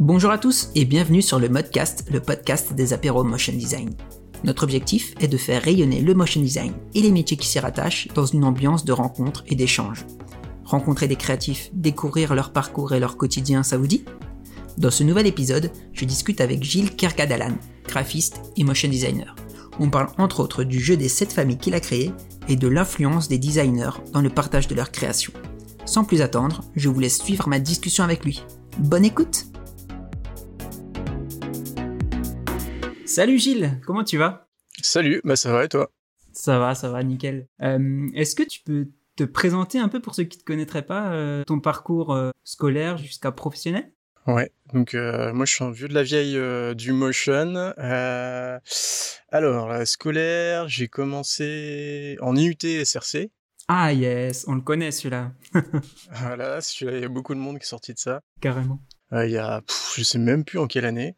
Bonjour à tous et bienvenue sur le Modcast, le podcast des apéros motion design. Notre objectif est de faire rayonner le motion design et les métiers qui s'y rattachent dans une ambiance de rencontre et d'échange. Rencontrer des créatifs, découvrir leur parcours et leur quotidien, ça vous dit? Dans ce nouvel épisode, je discute avec Gilles Kerkadalan, graphiste et motion designer. On parle entre autres du jeu des 7 familles qu'il a créé et de l'influence des designers dans le partage de leurs créations. Sans plus attendre, je vous laisse suivre ma discussion avec lui. Bonne écoute Salut Gilles, comment tu vas? Salut, bah ça va et toi? Ça va, ça va, nickel. Euh, Est-ce que tu peux te présenter un peu pour ceux qui ne te connaîtraient pas, euh, ton parcours euh, scolaire jusqu'à professionnel? Ouais, donc euh, moi je suis un vieux de la vieille euh, du motion. Euh, alors, la scolaire, j'ai commencé en IUT SRC. Ah yes, on le connaît celui-là, Voilà, celui-là, il y a beaucoup de monde qui est sorti de ça. carrément. Il y a, pff, je sais même plus en quelle année.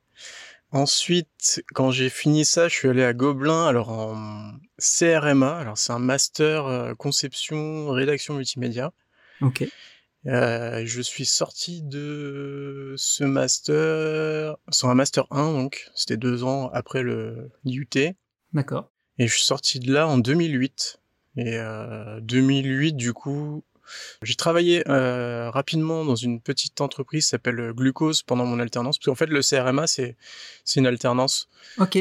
Ensuite, quand j'ai fini ça, je suis allé à Gobelin, alors en CRMA. Alors c'est un master euh, conception, rédaction multimédia. Ok. Euh, je suis sorti de ce master, c'est un master 1 donc, c'était deux ans après le l'IUT, et D'accord. je suis sorti de là en 2008. Et euh, 2008 du coup, j'ai travaillé euh, rapidement dans une petite entreprise qui s'appelle Glucose pendant mon alternance, parce qu'en fait le CRMA c'est une alternance.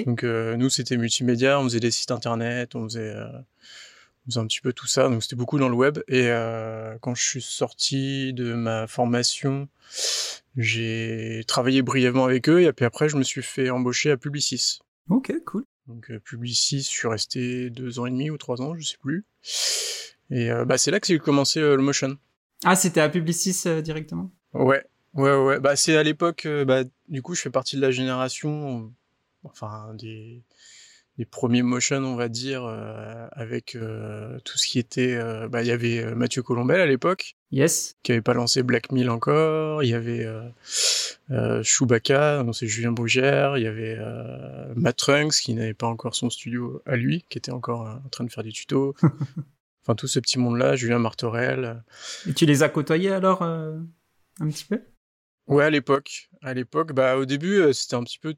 Donc euh, nous c'était multimédia, on faisait des sites internet, on faisait, euh, on faisait un petit peu tout ça, donc c'était beaucoup dans le web. Et euh, quand je suis sorti de ma formation, j'ai travaillé brièvement avec eux et puis après je me suis fait embaucher à Publicis. Ok, cool. Donc euh, Publicis, je suis resté deux ans et demi ou trois ans, je sais plus. Et euh, bah c'est là que j'ai commencé euh, le motion. Ah, c'était à Publicis euh, directement? Ouais, ouais, ouais. Bah c'est à l'époque, bah du coup je fais partie de la génération, enfin des des premiers motion, on va dire, euh, avec euh, tout ce qui était, euh, bah il y avait Mathieu Colombel à l'époque, Yes. qui avait pas lancé Black Mill encore, il y avait Chewbacca, c'est Julien Bougère, il y avait Matt Trunks qui n'avait pas encore son studio à lui, qui était encore en train de faire des tutos. enfin tout ce petit monde-là, Julien Martorell. Et tu les as côtoyés alors euh, un petit peu? Ouais, à l'époque. À l'époque, bah, au début, euh, c'était un petit peu.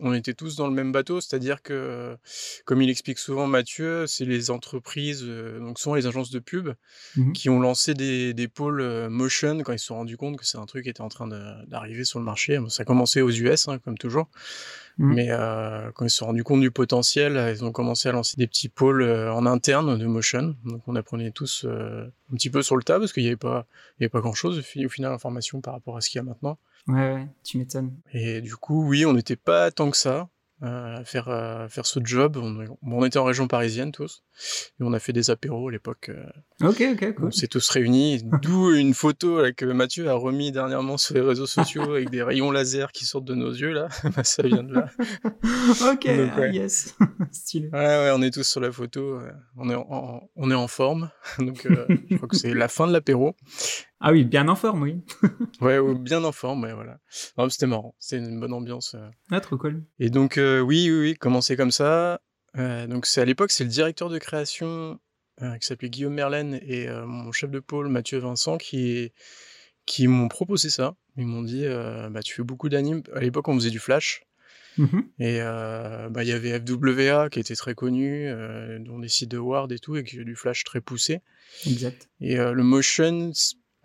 On était tous dans le même bateau, c'est-à-dire que, comme il explique souvent Mathieu, c'est les entreprises, euh, donc souvent les agences de pub, Mhm. qui ont lancé des, des pôles euh, motion quand ils se sont rendus compte que c'est un truc qui était en train d'arriver sur le marché. Ça a commencé aux US, hein, comme toujours. Mhm. Mais euh, quand ils se sont rendus compte du potentiel, euh, ils ont commencé à lancer des petits pôles en interne de motion. Donc on apprenait tous euh, un petit peu sur le tas parce qu'il n'y avait pas, il y avait pas grand-chose au fi- au final en formation par rapport à ce qu'il y a maintenant. Ouais, ouais, tu m'étonnes. Et du coup, oui, on n'était pas tant que ça euh, à faire euh, faire ce job. On, on était en région parisienne tous, et on a fait des apéros à l'époque. euh, Ok, ok, cool. on s'est tous réunis. D'où une photo là, que Mathieu a remis dernièrement sur les réseaux sociaux avec des rayons laser qui sortent de nos yeux là. Bah, ça vient de là. ok, Donc, ah, ouais. yes. Stylé. Ouais, ouais, on est tous sur la photo. On est en, en- on est en forme. Donc, je crois que c'est la fin de l'apéro. Ah oui, bien en forme, oui. Ouais, ouais, bien en forme. Ouais, voilà. C'était marrant. C'était une bonne ambiance. euh. Ah, trop cool. Et donc, euh, oui, oui, oui, commencer comme ça. Euh, donc, c'est à l'époque, c'est le directeur de création qui s'appelait Guillaume Merlène et mon chef de pôle Mathieu Vincent qui, qui m'ont proposé ça. Ils m'ont dit, bah, tu fais beaucoup d'animes. À l'époque, on faisait du flash. Mhm. Et bah, il y avait FWA qui était très connu, dont des sites de Word et tout, et qui avait du flash très poussé. Exact. Et le motion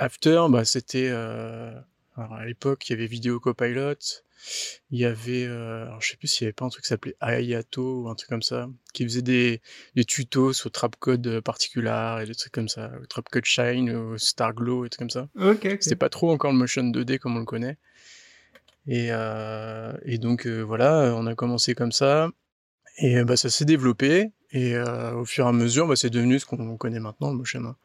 after, bah, c'était euh, à l'époque il y avait Video Copilot, il y avait, euh, alors, je sais plus s'il y avait pas un truc qui s'appelait Ayato ou un truc comme ça, qui faisait des, des tutos sur Trapcode Particular et des trucs comme ça, ou Trapcode Shine ou Starglow et des trucs comme ça. Ok, ok. C'était pas trop encore le motion 2D comme on le connaît. Et, euh, et donc euh, voilà, on a commencé comme ça. Et bah, ça s'est développé. Et au fur et à mesure, bah, c'est devenu ce qu'on connaît maintenant, le motion. hein.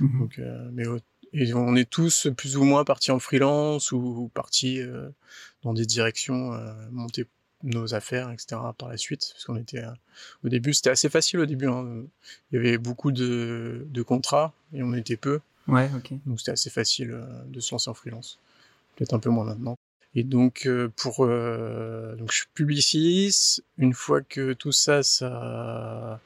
Mhm. Donc, mais et on est tous plus ou moins partis en freelance ou partis euh, dans des directions, euh, monter nos affaires, etc. par la suite. Parce qu'on était euh, au début, c'était assez facile au début. hein. Il y avait beaucoup de, de contrats et on était peu. Ouais, ok. Donc c'était assez facile euh, de se lancer en freelance. Peut-être un peu moins maintenant. Et donc euh, pour euh, donc je suis publiciste. Une fois que tout ça ça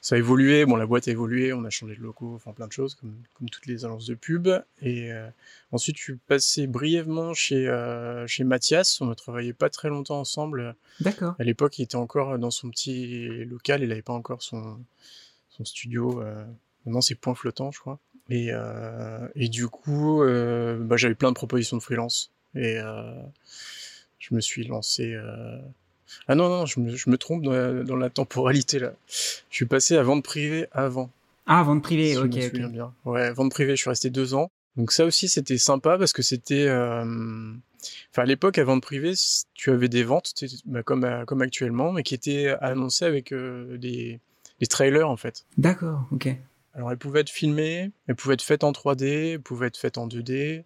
ça a évolué, bon la boîte a évolué, on a changé de logo, enfin plein de choses comme comme toutes les agences de pub. Et euh, ensuite je suis passé brièvement chez chez Mathias. On ne travaillait pas très longtemps ensemble. D'accord. À l'époque il était encore dans son petit local, il n'avait pas encore son son studio. maintenant c'est Point Flottant je crois. Et, et du coup, bah, j'avais plein de propositions de freelance. Et euh, je me suis lancé. Euh, ah non, non, je me, je me trompe dans la, dans la, temporalité là. Je suis passé à vente privée avant. Ah, vente privée, si ok. Je me souviens bien. Ouais, vente privée, je suis resté deux ans. Donc ça aussi, c'était sympa parce que c'était... Euh... Enfin, à l'époque, à vente privée, tu avais des ventes, bah, comme, comme actuellement, mais qui étaient annoncées avec euh, des, des trailers, en fait. D'accord, ok. Alors, elles pouvaient être filmées, elles pouvaient être faites en 3D, elles pouvaient être faites en 2D,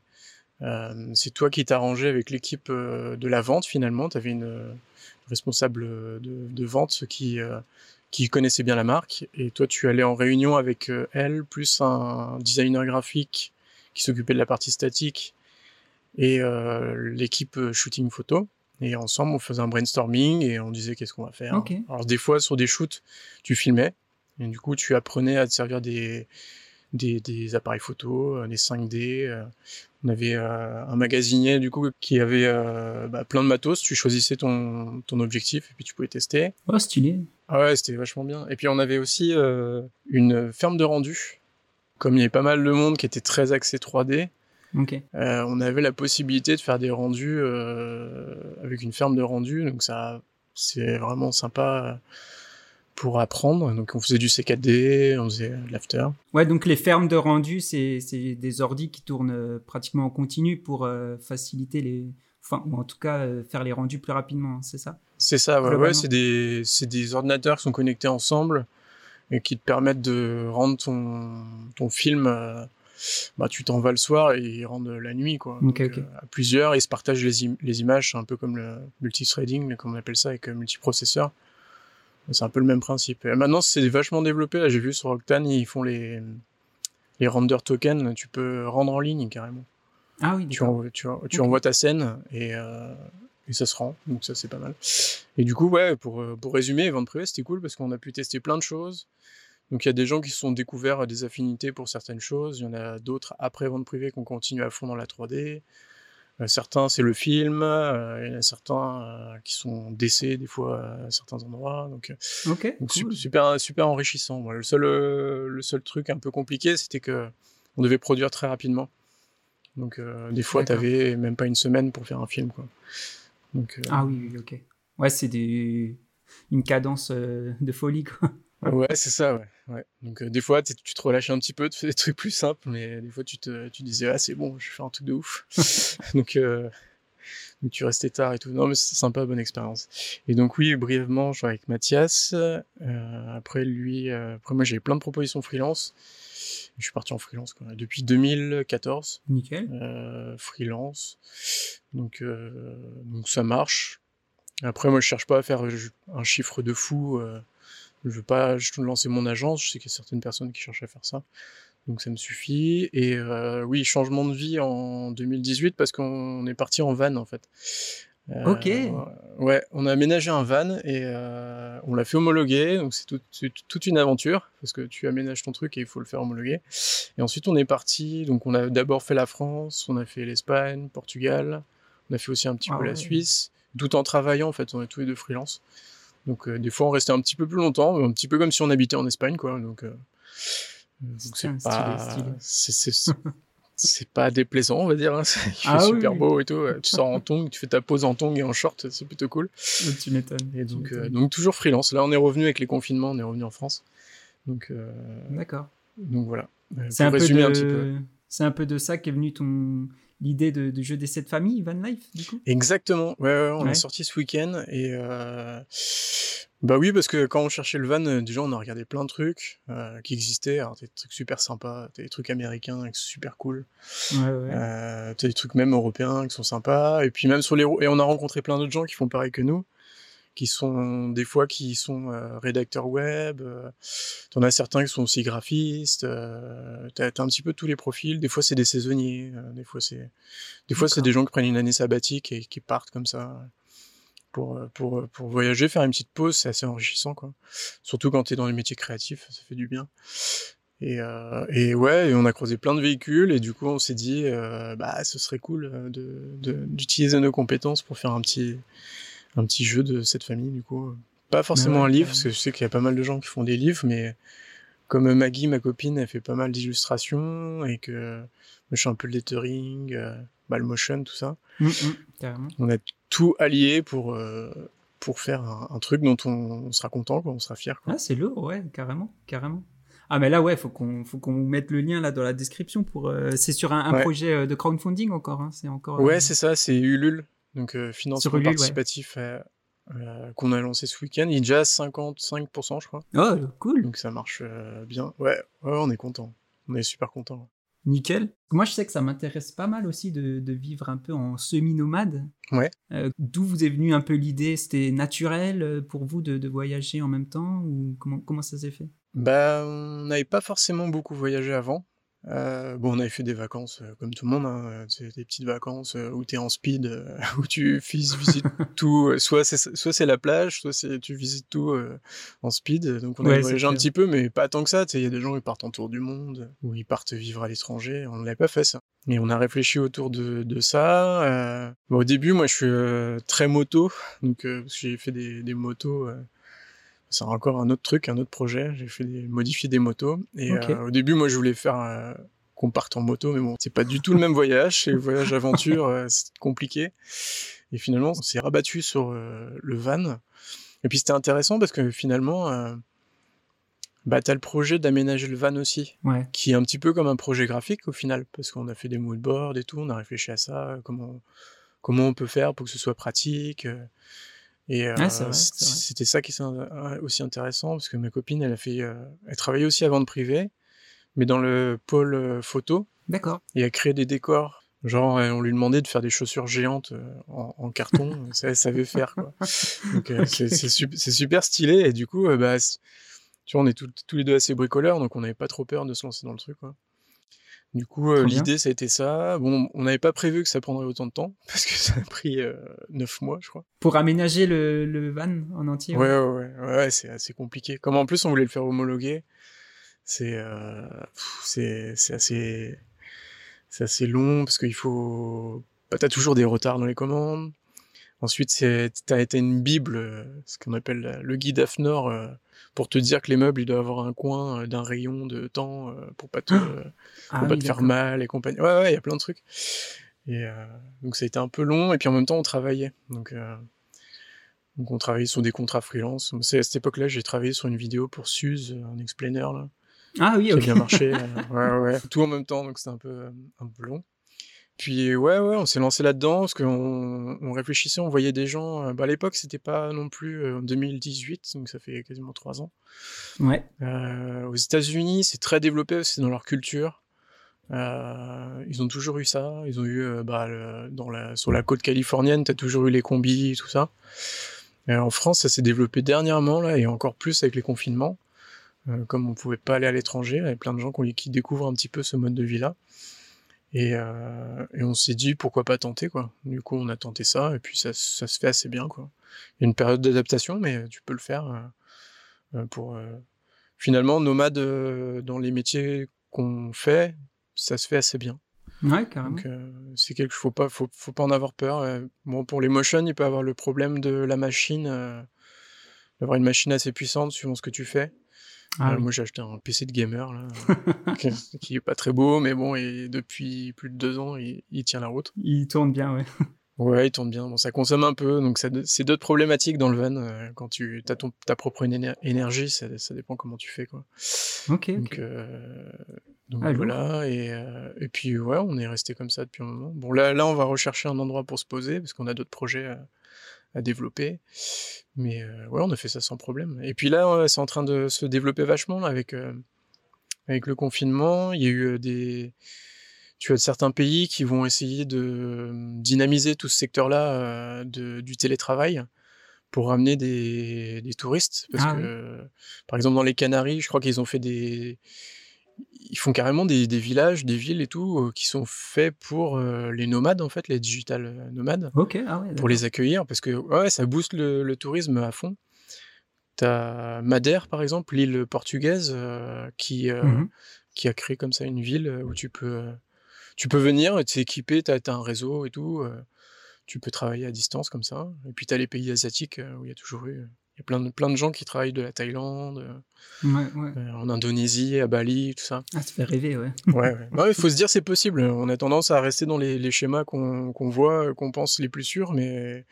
euh, c'est toi qui t'arrangeais avec l'équipe euh, de la vente finalement. Tu avais une, euh, responsable de, de, vente qui, qui connaissait bien la marque. Et toi, tu allais en réunion avec elle, plus un designer graphique qui s'occupait de la partie statique et l'équipe shooting photo. Et ensemble, on faisait un brainstorming et on disait qu'est-ce qu'on va faire. Alors des fois, sur des shoots, tu filmais. Et du coup, tu apprenais à te servir des, des, des appareils photo, des 5D. On avait euh, un magasinier du coup qui avait euh, bah, plein de matos. Tu choisissais ton, ton objectif et puis tu pouvais tester. Oh, stylé. Ah ouais, c'était vachement bien. Et puis on avait aussi euh, une ferme de rendu. Comme il y avait pas mal de monde qui était très axé 3D, okay. on avait la possibilité de faire des rendus avec une ferme de rendu. Donc ça, c'est vraiment sympa pour apprendre. Donc on faisait du C4D, on faisait de l'after. Ouais, donc les fermes de rendu, c'est des ordis qui tournent euh, pratiquement en continu pour euh, faciliter les... Enfin, ou en tout cas euh, faire les rendus plus rapidement, hein, c'est ça? C'est ça, ouais, ouais c'est des, des ordinateurs qui sont connectés ensemble et qui te permettent de rendre ton, ton film... bah, tu t'en vas le soir et ils rendent la nuit, quoi. à plusieurs, ils se partagent les, les images, c'est un peu comme le multithreading, comme on appelle ça, avec multiprocesseur. C'est un peu le même principe. maintenant, c'est vachement développé. Là, j'ai vu sur Octane, ils font les, les render tokens. Tu peux rendre en ligne carrément. Ah oui, tu, envoies, tu, tu envoies ta scène et, euh, et ça se rend. Donc ça, c'est pas mal. Et du coup, ouais, pour, euh, pour résumer, vente privée, c'était cool parce qu'on a pu tester plein de choses. Donc il y a des gens qui se sont découverts des affinités pour certaines choses. Il y en a d'autres après vente privée qui ont continué à fond dans la 3D. Euh, certains, c'est le film. Euh, il y en a certains euh, qui sont décès des fois à certains endroits. Donc, super, super enrichissant. le seul, le seul truc un peu compliqué, c'était que on devait produire très rapidement. Donc, des fois, tu avais même pas une semaine pour faire un film, quoi. Donc, ah oui, oui, ok. Ouais, c'est des... une cadence de folie, quoi. Ouais, c'est ça, ouais. Ouais. Donc, euh, des fois, tu te relâches un petit peu, tu fais des trucs plus simples, mais des fois, tu te tu disais, ah, c'est bon, je fais un truc de ouf. donc, euh, donc, tu restais tard et tout. Non, mais c'est sympa, bonne expérience. Et donc, oui, brièvement, je suis avec Mathias. Euh, après, lui, euh, après, moi, j'ai plein de propositions freelance. Je suis parti en freelance quoi. depuis 2014. Nickel. Euh, freelance. Donc, donc, ça marche. Après, moi, je cherche pas à faire un chiffre de fou. Je veux pas je lancer mon agence, je sais qu'il y a certaines personnes qui cherchent à faire ça. Donc ça me suffit. Et euh, oui, changement de vie en 2018 parce qu'on est parti en van en fait. Euh, ok. Ouais, on a aménagé un van et euh, on l'a fait homologuer. Donc c'est tout, toute une aventure parce que tu aménages ton truc et il faut le faire homologuer. Et ensuite on est parti. Donc on a d'abord fait la France, on a fait l'Espagne, Portugal, on a fait aussi un petit peu ah la Suisse, tout en travaillant en fait. On est tous les deux freelance. Donc euh, des fois on restait un petit peu plus longtemps, un petit peu comme si on habitait en Espagne quoi. Donc euh, c'est pas c'est pas déplaisant on va dire. Hein. Il fait ah super beau et tout. Tu sors en tongs, tu fais ta pause en tongs et en short, c'est plutôt cool. Tu m'étonnes. Et donc euh, donc toujours freelance. Là on est revenu avec les confinements, on est revenu en France. Donc d'accord. Donc voilà. C'est un, peu de... C'est un peu de ça qu'est venu ton l'idée de, de, jeu d'essai de famille, Van Life, du coup? Exactement. Ouais, ouais on est sorti ce week-end et euh... bah oui, parce que quand on cherchait le van, euh, déjà on a regardé plein de trucs euh, qui existaient. Alors, des trucs super sympas, des trucs américains qui sont super cool. Ouais, ouais. Euh, des trucs même européens qui sont sympas. Et puis même sur les et on a rencontré plein d'autres gens qui font pareil que nous qui sont des fois qui sont rédacteurs web. T'en as certains qui sont aussi graphistes. T'as as un petit peu tous les profils. Des fois c'est des saisonniers. des fois c'est des fois c'est des gens qui prennent une année sabbatique et qui partent comme ça pour, pour, pour voyager, faire une petite pause, c'est assez enrichissant, quoi. Surtout quand tu es dans les métiers créatifs, ça fait du bien. Et, euh, et ouais, et on a croisé plein de véhicules et du coup on s'est dit, euh, bah ce serait cool de, d'utiliser nos compétences pour faire un petit, un petit jeu de cette famille, du coup. Pas forcément un livre, parce que je sais qu'il y a pas mal de gens qui font des livres, mais comme Maggie, ma copine, elle fait pas mal d'illustrations et que je suis un peu le lettering, euh, motion, tout ça. Mmh, mmh, on a tout allié pour, euh, pour faire un, truc dont on, sera content, quoi, on sera fier. Ah, c'est lourd, ouais, carrément, carrément. Ah mais là ouais, faut qu'on faut qu'on mette le lien là dans la description pour. Euh, c'est sur un, projet euh, de crowdfunding encore, hein, c'est encore. Ouais, c'est ça, c'est Ulule, donc financement participatif qu'on a lancé ce week-end. Il est déjà à 55%, je crois. Oh cool. Donc ça marche bien. Ouais, ouais, on est content. On est super content. Nickel. Moi, je sais que ça m'intéresse pas mal aussi de, vivre un peu en semi-nomade. Ouais. Euh, d'où vous est venue un peu l'idée? C'était naturel euh, pour vous de, voyager en même temps ou comment, comment ça s'est fait? Bah, on n'avait pas forcément beaucoup voyagé avant. Euh, bon, on avait fait des vacances euh, comme tout le monde, hein, des petites vacances euh, où tu es en speed, où tu visites tout. Soit c'est soit c'est la plage, soit c'est tu visites tout en speed. Donc on a voyagé un petit peu, mais pas tant que ça. Il y a des gens qui partent en tour du monde, ou ils partent vivre à l'étranger. On l'avait pas fait ça. Et on a réfléchi autour de, de ça. Bon, au début, moi, je suis très moto, donc j'ai fait des, des motos c'est encore un autre truc, un autre projet. J'ai fait des, modifier des motos. Et euh, au début, moi, je voulais faire euh, qu'on parte en moto, mais bon, c'est pas du tout le même voyage. C'est voyage aventure, euh, c'est compliqué. Et finalement, on s'est rabattu sur le van. Et puis c'était intéressant parce que finalement, bah, tu as le projet d'aménager le van aussi, qui est un petit peu comme un projet graphique au final, parce qu'on a fait des moodboards et tout, on a réfléchi à ça, comment, comment on peut faire pour que ce soit pratique. Et euh, c'était ça qui est aussi intéressant parce que ma copine, elle a fait, euh, elle travaillait aussi à vente privée, mais dans le pôle euh, photo. D'accord. Et a créé des décors. Genre, on lui demandait de faire des chaussures géantes en, carton, ça, elle savait faire quoi. Donc c'est super stylé et du coup, bah, tu vois, on est tous les deux assez bricoleurs, donc on n'avait pas trop peur de se lancer dans le truc quoi. Du coup, euh, l'idée, ça a été ça. Bon, on n'avait pas prévu que ça prendrait autant de temps, parce que ça a pris euh, neuf mois, je crois. Pour aménager le, le van en entier Ouais, ouais, ouais, ouais, c'est assez compliqué. Comme en plus, on voulait le faire homologuer, c'est euh, c'est assez, assez long, parce qu'il faut... Bah, t'as toujours des retards dans les commandes. Ensuite, t'as été une bible, ce qu'on appelle le guide AFNOR, pour te dire que les meubles, ils doivent avoir un coin euh, d'un rayon de temps euh, pour pas te, ah pas te faire mal et compagnie. Ouais, ouais, il y a plein de trucs. Et euh, donc ça a été un peu long, et puis en même temps, on travaillait. Donc, donc on travaillait sur des contrats freelance. C'est à cette époque-là, j'ai travaillé sur une vidéo pour Suze, un explainer, là. Ah oui, ok. Qui a bien marché. ouais, ouais. Tout en même temps, donc c'était un peu, un peu long. Puis ouais, ouais, on s'est lancé là-dedans parce qu'on on réfléchissait, on voyait des gens. Bah, à l'époque, c'était pas non plus en 2018, donc ça fait quasiment trois ans. Ouais. Euh, aux États-Unis, c'est très développé aussi dans leur culture. Euh, ils ont toujours eu ça. Ils ont eu bah, dans la, sur la côte californienne, t'as toujours eu les combis, tout ça. en France, ça s'est développé dernièrement là et encore plus avec les confinements. comme on pouvait pas aller à l'étranger, il y avait plein de gens qui, qui découvrent un petit peu ce mode de vie là. Et, euh, et on s'est dit pourquoi pas tenter quoi. Du coup on a tenté ça et puis ça, ça se fait assez bien quoi. Il y a une période d'adaptation mais tu peux le faire euh, euh pour euh, finalement nomade euh, dans les métiers qu'on fait, ça se fait assez bien. Ouais carrément. Donc c'est quelque chose faut pas faut, faut pas en avoir peur. bon pour les motion il peut avoir le problème de la machine, d'avoir une machine assez puissante suivant ce que tu fais. Ah moi, j'ai acheté un PC de gamer là, qui, est pas très beau, mais bon, et depuis plus de deux ans, il, tient la route. Il tourne bien, ouais. Ouais, il tourne bien. Bon, ça consomme un peu, donc c'est d'autres problématiques dans le van. Euh, quand tu as ton, ta propre énergie, ça, ça, dépend comment tu fais, quoi. Ok. Donc, euh, donc ah, voilà. Et, euh, et puis ouais, on est resté comme ça depuis un moment. Bon, là, là, on va rechercher un endroit pour se poser parce qu'on a d'autres projets à développer. Mais euh, ouais, on a fait ça sans problème. Et puis là, c'est en train de se développer vachement avec, euh, avec le confinement. Il y a eu euh, des. Tu as certains pays qui vont essayer de dynamiser tout ce secteur-là du télétravail pour ramener des, des touristes. Parce Ah que, par exemple, dans les Canaries, je crois qu'ils ont fait des. Ils font carrément des, des villages, des villes et tout, euh, qui sont faits pour euh, les nomades, en fait, les digital euh, nomades, Ok, ah ouais. pour les accueillir, parce que ouais, ça booste le, le tourisme à fond. T'as Madère, par exemple, l'île portugaise, euh, qui, Mhm. qui a créé comme ça une ville où tu peux, tu peux venir, t'es équipé, t'as as un réseau et tout. tu peux travailler à distance comme ça. Et puis t'as les pays asiatiques où il y a toujours eu. Il y a plein de, plein de gens qui travaillent de la Thaïlande, euh, Ouais, ouais. euh, en Indonésie, à Bali, tout ça. Ah, ça fait rêver, ouais. Ouais, il faut se dire c'est possible. On a tendance à rester dans les, les schémas qu'on voit, qu'on pense les plus sûrs, mais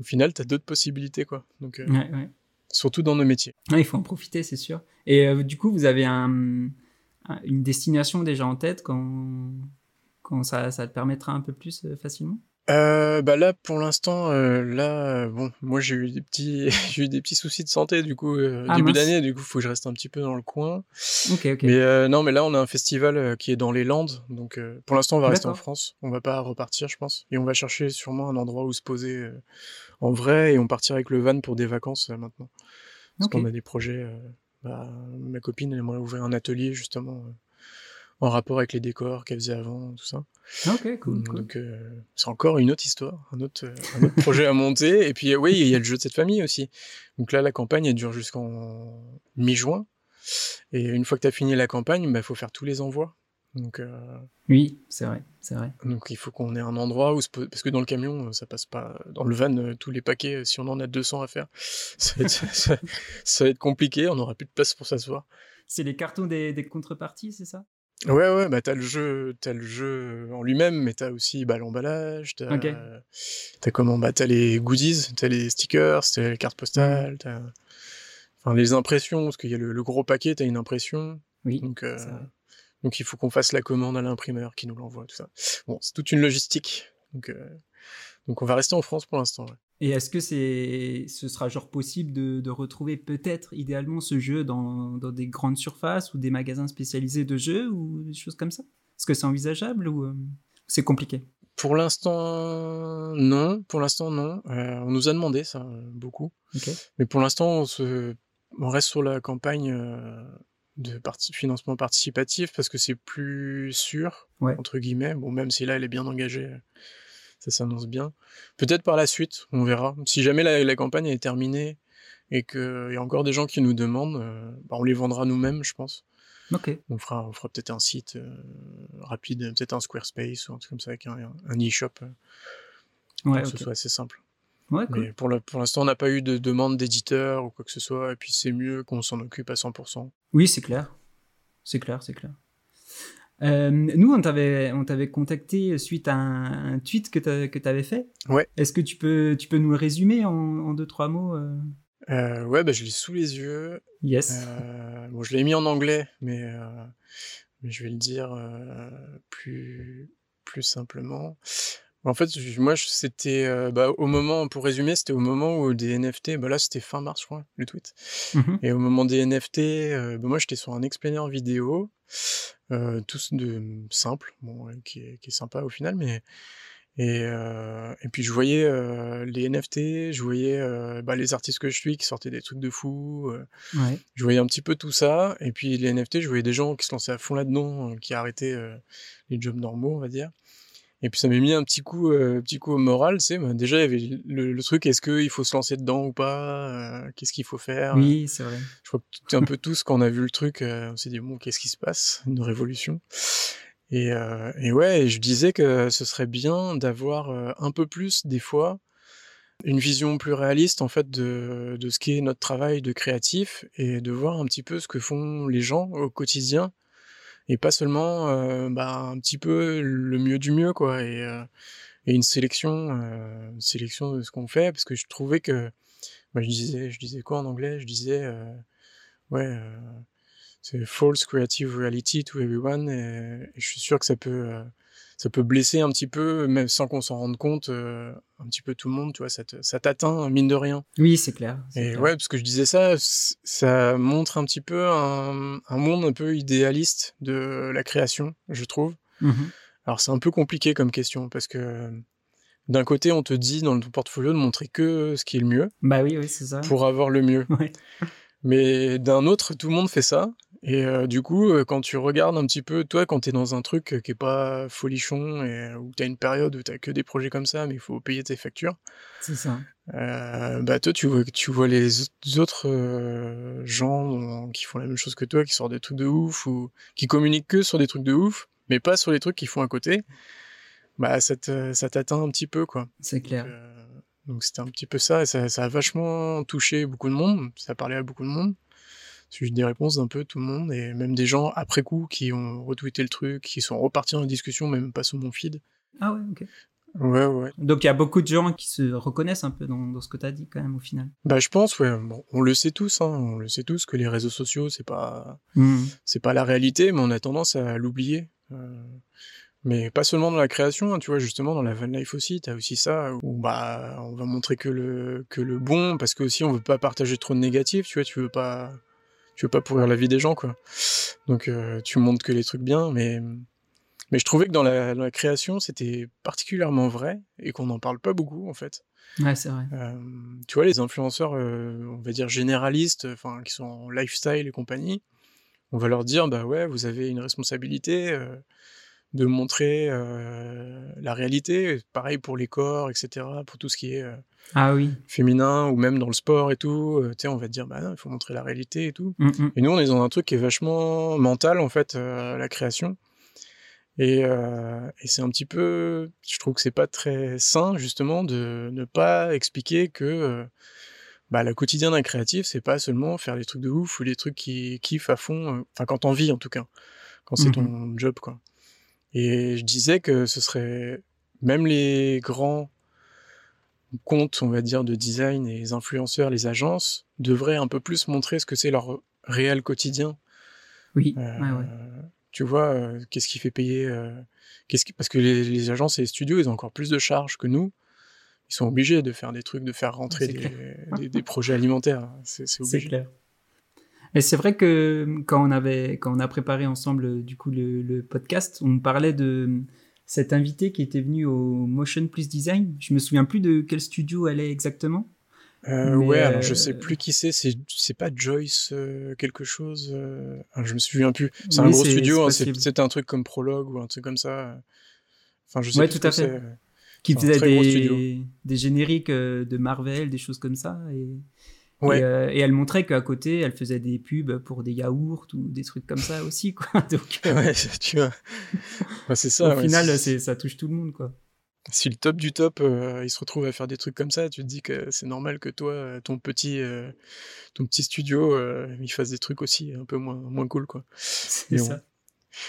au final, t'as d'autres possibilités, quoi. Donc, euh, Ouais, surtout dans nos métiers. Il faut en profiter, c'est sûr. Et euh, du coup, vous avez un, un- une destination déjà en tête quand, quand ça, ça te permettra un peu plus euh, facilement? Euh, bah là, pour l'instant, euh, là, bon, moi j'ai eu des petits, j'ai eu des petits soucis de santé, du coup, euh, Ah, début d'année, du coup, faut que je reste un petit peu dans le coin. Ok, ok. Mais euh, non, mais là, on a un festival euh, qui est dans les Landes, donc euh, pour l'instant, on va rester en. France. On va pas repartir, je pense, et on va chercher sûrement un endroit où se poser euh, en vrai, et on partira avec le van pour des vacances maintenant, parce qu'on a des projets. euh, bah, ma copine, elle aimerait ouvrir un atelier justement en rapport avec les décors qu'elle faisait avant, tout ça. Ok, cool, cool. Donc euh, c'est encore une autre histoire, un autre, euh, un autre projet à monter. Et puis euh, oui, il y a le jeu de cette famille aussi. Donc là, la campagne, elle dure jusqu'en mi-juin. Et une fois que tu as fini la campagne, il faut faire tous les envois. Donc, euh, Oui, c'est vrai, c'est vrai. donc il faut qu'on ait un endroit où... se Parce que dans le camion, ça passe pas... Dans le van, tous les paquets, si on en a 200 à faire, ça va être, ça- ça va être compliqué. On n'aura plus de place pour s'asseoir. C'est les cartons des, des contreparties, c'est ça? Ouais, ouais, bah t'as le jeu, t'as le jeu en lui-même, mais t'as aussi bah, l'emballage, t'as, Ok. t'as comment, bah t'as les goodies, t'as les stickers, t'as les cartes postales, t'as, enfin les impressions, parce qu'il y a le, le gros paquet, t'as une impression, Oui, donc euh, donc il faut qu'on fasse la commande à l'imprimeur qui nous l'envoie, tout ça. Bon, c'est toute une logistique, donc euh, donc on va rester en France pour l'instant. ouais. Et est-ce que c'est, ce sera genre possible de, de retrouver peut-être idéalement ce jeu dans, dans des grandes surfaces ou des magasins spécialisés de jeux ou des choses comme ça? Est-ce que c'est envisageable ou euh, c'est compliqué? Pour l'instant, non. Pour l'instant, non. Euh, on nous a demandé ça euh, beaucoup. Mais pour l'instant, on, se... on reste sur la campagne euh, de parti- financement participatif parce que c'est plus sûr, Ouais. entre guillemets. Bon, même si là, elle est bien engagée, ça s'annonce bien. Peut-être par la suite, on verra. Si jamais la, la campagne est terminée et qu'il y a encore des gens qui nous demandent, euh, bah, on les vendra nous-mêmes, je pense. Ok. On fera, on fera peut-être un site euh, rapide, peut-être un Squarespace ou un truc comme ça avec un, un e-shop euh, pour Ouais, que ce soit assez simple. Ouais, cool. Mais pour le- pour l'instant, on n'a pas eu de demande d'éditeur ou quoi que ce soit, et puis c'est mieux qu'on s'en occupe à 100%. Oui, c'est clair. C'est clair, c'est clair. Euh, nous, on t'avait, on t'avait contacté suite à un, un tweet que tu avais fait. Ouais. Est-ce que tu peux, tu peux nous le résumer en, en deux, trois mots euh? Euh, ouais, bah, je l'ai sous les yeux. Yes. Euh, bon, je l'ai mis en anglais, mais, mais je vais le dire plus, plus simplement. En fait, moi, c'était euh, bah, au moment, pour résumer, c'était au moment où des NFT, bah là, c'était fin mars, je crois, le tweet. Mhm. Et au moment des NFT, euh, bah, moi j'étais sur un explainer vidéo, tous de simple, bon, euh, qui, est, qui est sympa au final, mais et, euh, et puis je voyais euh, les NFT, je voyais euh, bah, les artistes que je suis qui sortaient des trucs de fou, euh, Ouais. je voyais un petit peu tout ça, et puis les NFT, je voyais des gens qui se lançaient à fond là-dedans, euh, qui arrêtaient euh, les jobs normaux, on va dire. Et puis ça m'a mis un petit coup, euh, petit coup au moral, sais. bah, déjà, il y avait le, le truc, est-ce qu'il faut se lancer dedans ou pas euh, Qu'est-ce qu'il faut faire Oui, c'est vrai. je crois que un peu tous, quand on a vu le truc, euh, on s'est dit, bon, qu'est-ce qui se passe? Une révolution. Et, euh, et ouais, je disais que ce serait bien d'avoir euh, un peu plus, des fois, une vision plus réaliste, en fait, de, de ce qu'est notre travail de créatif et de voir un petit peu ce que font les gens au quotidien et pas seulement euh, bah, un petit peu le mieux du mieux, quoi. Et, euh, et une sélection, euh, une sélection de ce qu'on fait, parce que je trouvais que bah, je disais, je disais quoi en anglais? Je disais, euh, ouais, euh, c'est false creative reality to everyone, et, et je suis sûr que ça peut, euh, ça peut blesser un petit peu, même sans qu'on s'en rende compte, euh, un petit peu tout le monde, tu vois, ça te- ça t'atteint, mine de rien. Oui, c'est clair. Et clair. ouais, parce que je disais ça, ça montre un petit peu un, un monde un peu idéaliste de la création, je trouve. Mhm. Alors c'est un peu compliqué comme question parce que d'un côté, on te dit dans ton portfolio de montrer que ce qui est le mieux. Bah oui, oui, c'est ça. Pour avoir le mieux. Mais d'un autre, tout le monde fait ça. Et euh, du coup, quand tu regardes un petit peu, toi, quand tu es dans un truc qui est pas folichon et où tu as une période où tu que des projets comme ça, mais il faut payer tes factures. C'est ça. Euh, bah toi, tu vois, tu vois les autres gens qui font la même chose que toi, qui sortent des trucs de ouf ou qui communiquent que sur des trucs de ouf, mais pas sur les trucs qu'ils font à côté. Bah ça t'atteint un petit peu, quoi. C'est clair. Donc c'était un petit peu ça, et ça, ça, a vachement touché beaucoup de monde, ça a parlé à beaucoup de monde j'ai eu des réponses d'un peu tout le monde, et même des gens après coup qui ont retweeté le truc, qui sont repartis en discussion, même pas sur mon feed. Ah ouais, ok. Ouais, ouais. Donc il y a beaucoup de gens qui se reconnaissent un peu dans, ce que tu as dit quand même au final. Bah je pense, ouais. Bon, on le sait tous, hein. on le sait tous que les réseaux sociaux c'est pas, mmh. c'est pas la réalité, mais on a tendance à l'oublier. Euh, mais pas seulement dans la création, hein, tu vois, justement dans la van life aussi, t'as aussi ça où bah on va montrer que le que le bon, parce que aussi on veut pas partager trop de négatif, tu vois, tu veux pas tu veux pas pourrir la vie des gens, quoi. Donc euh, tu montres que les trucs bien, mais mais je trouvais que dans la, création, c'était particulièrement vrai et qu'on n'en parle pas beaucoup, en fait. Ouais, c'est vrai. Euh, tu vois, les influenceurs, euh, on va dire généralistes, enfin, qui sont en lifestyle et compagnie, on va leur dire, bah ouais, vous avez une responsabilité de montrer la réalité. Pareil pour les corps, etc. Pour tout ce qui est ah oui. féminin ou même dans le sport et tout. tu sais, on va te dire, bah non, il faut montrer la réalité et tout. Mmh, mmh. Et nous, on est dans un truc qui est vachement mental, en fait, la création. Et, et c'est un petit peu, je trouve que c'est pas très sain justement de ne pas expliquer que bah, le quotidien d'un créatif, c'est pas seulement faire des trucs de ouf ou des trucs qui kiffent à fond, enfin quand t'en vis en tout cas, quand c'est mmh ton job quoi. Et je disais que ce serait même les grands comptes, on va dire, de design et les influenceurs, les agences, devraient un peu plus montrer ce que c'est leur réel quotidien. Oui. Euh, ouais, Tu vois, euh, qu'est-ce qui fait payer euh, qu'est-ce qui... Parce que les, agences et les studios, ils ont encore plus de charges que nous. Ils sont obligés de faire des trucs, de faire rentrer des, des, projets alimentaires. C'est obligé. C'est clair. Et c'est vrai que quand on avait, quand on a préparé ensemble du coup le, podcast, on parlait de cet invité qui était venu au Motion Plus Design. Je me souviens plus de quel studio elle est exactement. Euh, ouais, alors je sais euh, plus qui c'est. C'est pas Joyce euh, quelque chose. Euh, je me souviens plus. C'est un gros studio. Hein, c'est un truc comme Prologue ou un truc comme ça. Enfin, je sais ouais, tout à fait. Qui faisait des, des génériques de Marvel, des choses comme ça. Et... Euh, et, elle montrait qu'à côté, elle faisait des pubs pour des yaourts ou des trucs comme ça aussi, quoi. Donc, euh, ouais, tu vois. c'est ça. Au final, c'est, ça touche tout le monde, quoi. Si le top du top, euh, il se retrouve à faire des trucs comme ça, tu te dis que c'est normal que toi, ton petit, ton petit studio, il fasse des trucs aussi un peu moins, moins cool, quoi. C'est ça.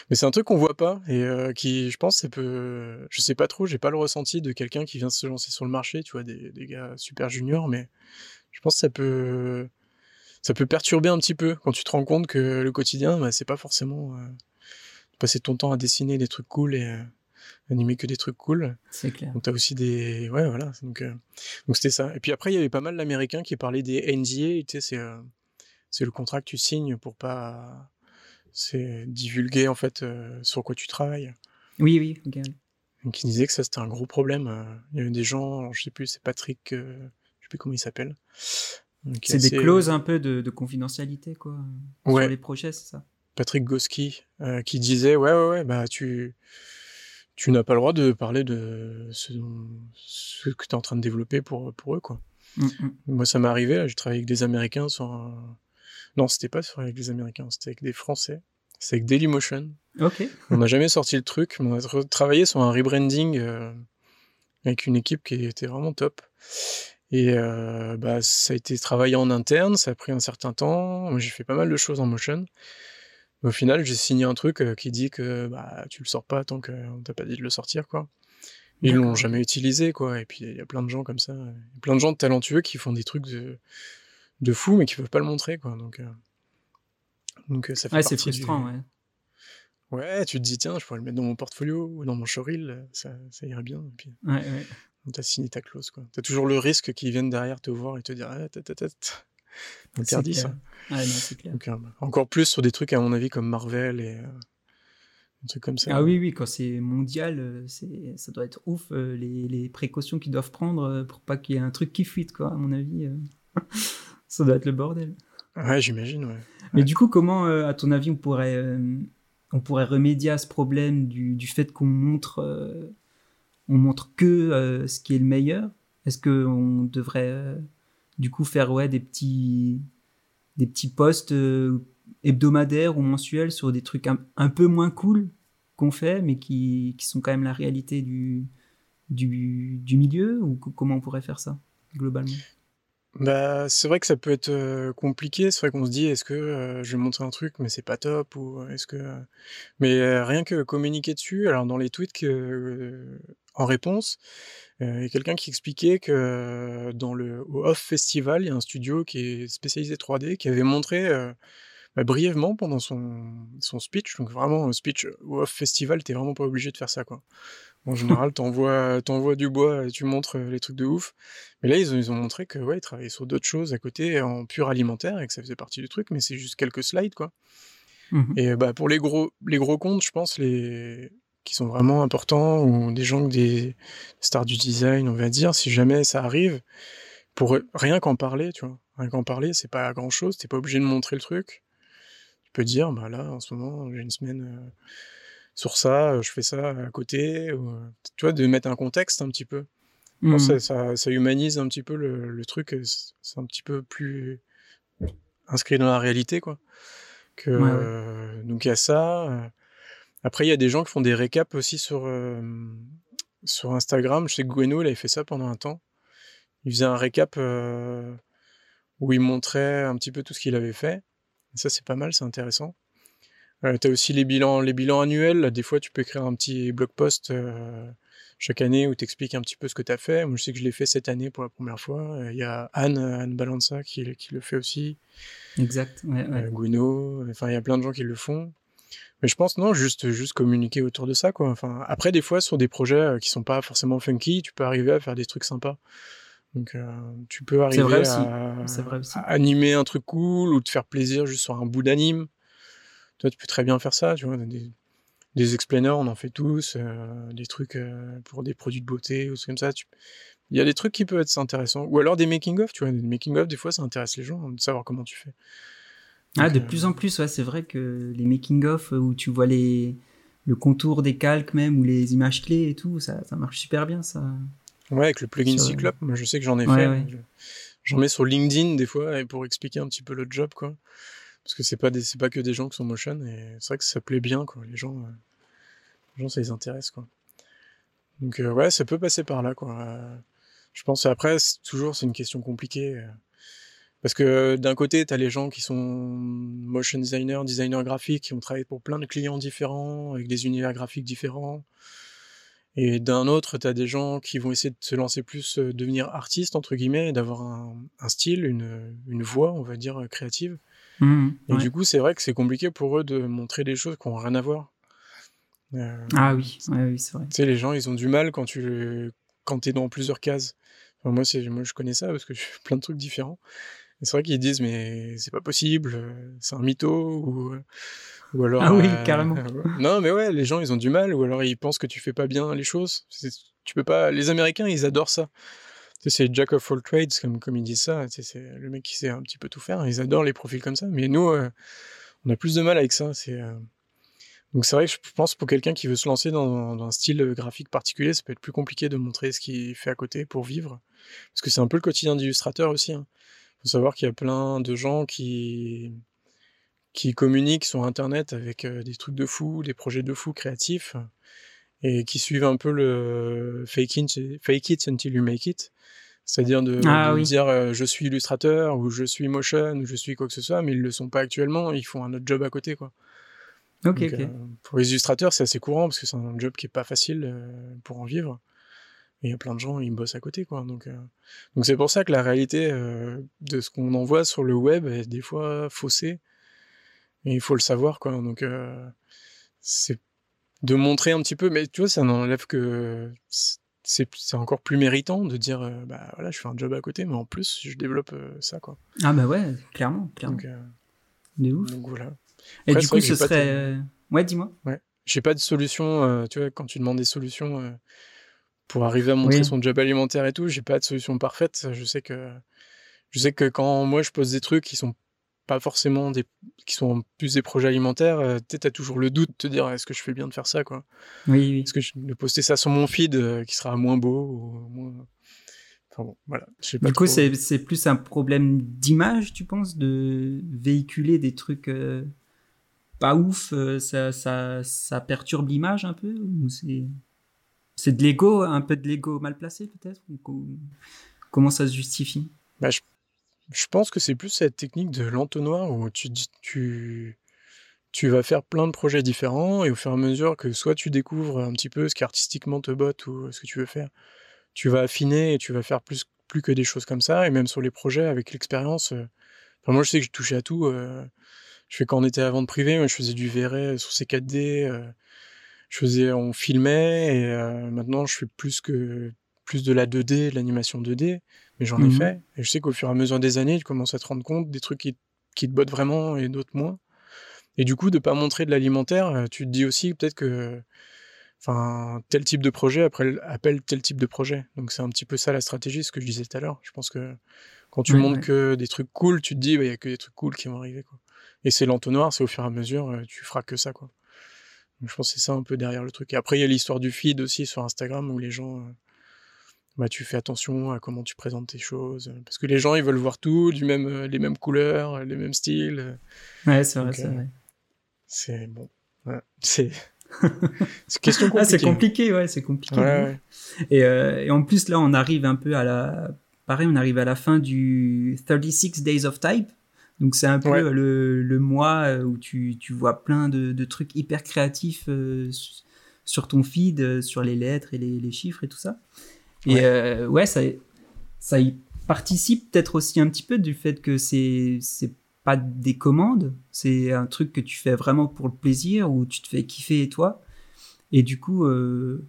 Mais c'est un truc qu'on voit pas et qui, je pense, c'est peu. Je sais pas trop, j'ai pas le ressenti de quelqu'un qui vient se lancer sur le marché, tu vois, des, des gars super juniors, mais je pense que ça peut, ça peut perturber un petit peu quand tu te rends compte que le quotidien, bah, c'est pas forcément euh, passer ton temps à dessiner des trucs cool et euh, animer que des trucs cool. C'est clair. Donc t'as aussi des, ouais voilà. Donc euh, donc c'était ça. Et puis après il y avait pas mal d'Américains qui parlaient des NDA. Tu sais c'est c'est le contrat que tu signes pour pas c'est divulguer en fait sur quoi tu travailles. Oui oui. Okay. Donc ils disaient que ça c'était un gros problème. Il y avait des gens, je sais plus, c'est Patrick comment il s'appelle. C'est des clauses un peu de, confidentialité, quoi. Sur les projets, c'est ça? Patrick Goski, euh, qui disait, ouais, ouais, ouais, bah, tu, tu n'as pas le droit de parler de ce, ce que tu es en train de développer pour, pour eux, quoi. Mm, mm. Moi, ça m'est arrivé, j'ai travaillé avec des Américains sur un... Non, c'était pas avec des Américains, c'était avec des Français. C'est avec Dailymotion. Ok. on n'a jamais sorti le truc, mais on a travaillé sur un rebranding euh, avec une équipe qui était vraiment top. Et euh, bah, ça a été travaillé en interne, ça a pris un certain temps. J'ai fait pas mal de choses en motion. au final, j'ai signé un truc qui dit que bah, tu le sors pas tant qu'on t'a pas dit de le sortir, quoi. Ils l'ont jamais utilisé, quoi. Et puis il y a plein de gens comme ça, plein de gens talentueux qui font des trucs de, de fou, mais qui peuvent pas le montrer, quoi. Donc, euh, donc ça fait ouais, c'est frustrant, ouais. Ouais, tu te dis, tiens, je pourrais le mettre dans mon portfolio ou dans mon showreel, ça, ça irait bien. Et puis... Ouais, ouais t'as signé ta clause, quoi. T'as toujours le risque qu'ils viennent derrière te voir et te dire, ah, interdit ça. Ah, non, clair. Donc, euh, encore plus sur des trucs, à mon avis, comme Marvel et, euh, un truc comme ça. Ah oui, oui, quand c'est mondial, c'est, ça doit être ouf, les, les, précautions qu'ils doivent prendre pour pas qu'il y ait un truc qui fuite, quoi, à mon avis. ça doit être le bordel. Ouais, j'imagine, ouais. Mais du coup, comment, à ton avis, on pourrait, on pourrait remédier à ce problème du, du fait qu'on montre, on montre que ce qui est le meilleur. Est-ce qu'on devrait du coup faire ouais, des petits des petits posts euh, hebdomadaires ou mensuels sur des trucs un, peu moins cool qu'on fait mais qui, sont quand même la réalité du, du milieu ou comment on pourrait faire ça globalement? Bah, c'est vrai que ça peut être compliqué. C'est vrai qu'on se dit, est-ce que euh, je vais montrer un truc, mais c'est pas top, ou est-ce que. Mais rien que communiquer dessus. Alors dans les tweets que, en réponse, il y a quelqu'un qui expliquait que dans le au Off Festival, il y a un studio qui est spécialisé 3D qui avait montré bah, brièvement pendant son, son speech. Donc vraiment, un speech au Off Festival, t'es vraiment pas obligé de faire ça, quoi. En général, t'envoies, t'envoies du bois et tu montres les trucs de ouf. Mais là, ils ont, ils ont montré que ouais, ils travaillaient sur d'autres choses à côté en pur alimentaire et que ça faisait partie du truc, mais c'est juste quelques slides, quoi. Mmh et bah pour les gros, les gros comptes, je pense les qui sont vraiment importants ou des gens, des stars du design, on va dire, si jamais ça arrive, pour rien qu'en parler, tu vois, rien qu'en parler, c'est pas grand chose, t'es pas obligé de montrer le truc. Tu peux dire, bah là, en ce moment, j'ai une semaine euh, sur ça, je fais ça à côté, ou, tu vois, de mettre un contexte un petit peu. Mmh. ça, ça, humanise un petit peu le, le truc, c'est un petit peu plus inscrit dans la réalité, quoi. Que, euh, donc il y a ça. Euh, après, il y a des gens qui font des récaps aussi sur, euh, sur Instagram. Je sais que Gweno, il avait fait ça pendant un temps. Il faisait un récap euh, où il montrait un petit peu tout ce qu'il avait fait. Et ça, c'est pas mal, c'est intéressant. Euh, tu as aussi les bilans, les bilans annuels. des fois, tu peux écrire un petit blog post euh, chaque année où tu expliques un petit peu ce que tu as fait. Moi, je sais que je l'ai fait cette année pour la première fois. Il y a Anne, Anne Balanza qui, qui le fait aussi. Exact. Ouais, ouais. Gweno. Enfin, il y a plein de gens qui le font. Mais je pense non, juste juste communiquer autour de ça quoi. Enfin après des fois sur des projets euh, qui sont pas forcément funky, tu peux arriver à faire des trucs sympas. Donc euh, tu peux arriver à, animer un truc cool ou te faire plaisir juste sur un bout d'anime. Toi tu peux très bien faire ça, tu vois, des, des explainers, on en fait tous, euh, des trucs pour des produits de beauté ou comme ça. Il y a des trucs qui peuvent être intéressants. Ou alors des making-of, tu vois, des making-of, des fois ça intéresse les gens de savoir comment tu fais. Ah, de plus en plus, ouais, c'est vrai que les making-of où tu vois les, le contour des calques même ou les images clés et tout, ça, ça marche super bien ça. Ouais, avec le plugin Cyclope, moi je sais que j'en ai fait. J'en mets sur LinkedIn des fois pour expliquer un petit peu le job quoi. Parce que c'est pas c'est pas que des gens qui sont motion et c'est vrai que ça plaît bien quoi. Les gens, euh, les gens ça les intéresse quoi. Donc euh, ouais, ça peut passer par là quoi. je pense après toujours c'est une question compliquée. Euh. Parce que d'un côté, tu as les gens qui sont motion designers, designers graphiques, qui ont travaillé pour plein de clients différents, avec des univers graphiques différents. Et d'un autre, tu as des gens qui vont essayer de se lancer plus, euh, devenir artistes, entre guillemets, d'avoir un, un, style, une, une voix, on va dire, euh, créative. Mmh, et du coup, c'est vrai que c'est compliqué pour eux de montrer des choses qui n'ont rien à voir. Euh, ah oui, oui c'est vrai. Tu sais, les gens, ils ont du mal quand tu quand es dans plusieurs cases. Enfin, moi, moi, je connais ça parce que je fais plein de trucs différents c'est vrai qu'ils disent mais c'est pas possible, euh, c'est un mytho ou euh, ou alors ah oui euh, carrément. non mais ouais les gens ils ont du mal ou alors ils pensent que tu fais pas bien les choses. Tu peux pas. Les Américains ils adorent ça. C'est Jack of all trades comme comme ils disent ça. C'est le mec qui sait un petit peu tout faire. Ils adorent les profils comme ça. Mais nous on a plus de mal avec ça. C'est donc c'est vrai que je pense pour quelqu'un qui veut se lancer dans, un style graphique particulier, ça peut être plus compliqué de montrer ce qu'il fait à côté pour vivre. Parce que c'est un peu le quotidien d'illustrateur aussi. Hein faut savoir qu'il y a plein de gens qui qui communiquent sur internet avec euh, des trucs de fou, des projets de fou créatifs et qui suivent un peu le fake it, fake it until you make it. C'est-à-dire de, ah dire euh, je suis illustrateur ou je suis motion ou je suis quoi que ce soit, mais ils le sont pas actuellement, ils font un autre job à côté quoi. Ok, ok. Euh, pour les illustrateurs, c'est assez courant parce que c'est un job qui est pas facile pour en vivre il y a plein de gens, ils bossent à côté, quoi. Donc, euh, donc c'est pour ça que la réalité euh, de ce qu'on envoie sur le web est des fois faussée. Et il faut le savoir, quoi. Donc, euh, c'est de montrer un petit peu, mais tu vois, ça n'enlève que c'est encore plus méritant de dire, bah voilà, je fais un job à côté, mais en plus, je développe ça, quoi. Ah bah ouais, clairement, clairement. Donc, de ouf. Donc voilà. Et du coup, ce serait... Ouais, dis-moi. Ouais. j'ai pas de solution. tu vois, quand tu demandes des solutions pour arriver à montrer son job alimentaire et tout, j'ai pas de solution parfaite. Je sais que je sais que quand moi je pose des trucs qui sont pas forcément des qui sont plus des projets alimentaires, euh, tu as toujours le doute de te dire est-ce que je fais bien de faire ça quoi? Oui, oui. Est-ce que je de poster ça sur mon feed euh, qui sera moins beau ou moins Enfin bon, voilà. du coup, c'est plus un problème d'image, tu penses, de véhiculer des trucs euh, pas ouf, ça, ça, ça perturbe l'image un peu ou c'est c'est de l'ego, un peu de l'ego mal placé peut-être Comment ça se justifie? Bah, je je pense que c'est plus cette technique de l'entonnoir où tu, tu, tu vas faire plein de projets différents et au fur et à mesure que soit tu découvres un petit peu ce qui artistiquement te botte ou ce que tu veux faire, tu vas affiner et tu vas faire plus, plus que des choses comme ça. Et même sur les projets, avec l'expérience, euh, moi je sais que je touchais à tout. Euh, je fais quand on était à vente privée, je faisais du VRE sur C4D, euh, je faisais, on filmait et maintenant je fais plus que plus de la 2D, de l'animation 2D mais j'en ai mmh fait. Et je sais qu'au fur et à mesure des années, tu commences à te rendre compte des trucs qui, qui te bottent vraiment et d'autres moins. Et du coup, de pas montrer de l'alimentaire, euh, tu te dis aussi peut-être que enfin, tel type de projet appelle tel type de projet. Donc c'est un petit peu ça la stratégie, ce que je disais tout à l'heure. Je pense que quand tu montres que des trucs cool, tu te dis, bah, il y a que des trucs cool qui vont arriver. Quoi. Et c'est l'entonnoir, c'est au fur et à mesure, euh, tu feras que ça. Quoi. Donc je pense que c'est ça un peu derrière le truc. Et après, il y a l'histoire du feed aussi sur Instagram où les gens... Bah, tu fais attention à comment tu présentes tes choses. Euh, parce que les gens, ils veulent voir tout, du même, euh, les mêmes couleurs, euh, les mêmes styles. Ouais, c'est vrai, c'est vrai. C'est bon. C'est. c'est question compliquée. Ah, c'est compliqué, ouais, c'est compliqué. Ouais, Et, et, en plus, là, on arrive un peu à la. Pareil, on arrive à la fin du 36 Days of Type. Donc, c'est un peu le, le, mois où tu, tu vois plein de, de trucs hyper créatifs sur ton feed, sur les lettres et les, les chiffres et tout ça. Et ouais, euh, ouais ça, ça y participe peut-être aussi un petit peu du fait que c'est c'est pas des commandes, c'est un truc que tu fais vraiment pour le plaisir ou tu te fais kiffer toi. Et du coup, euh,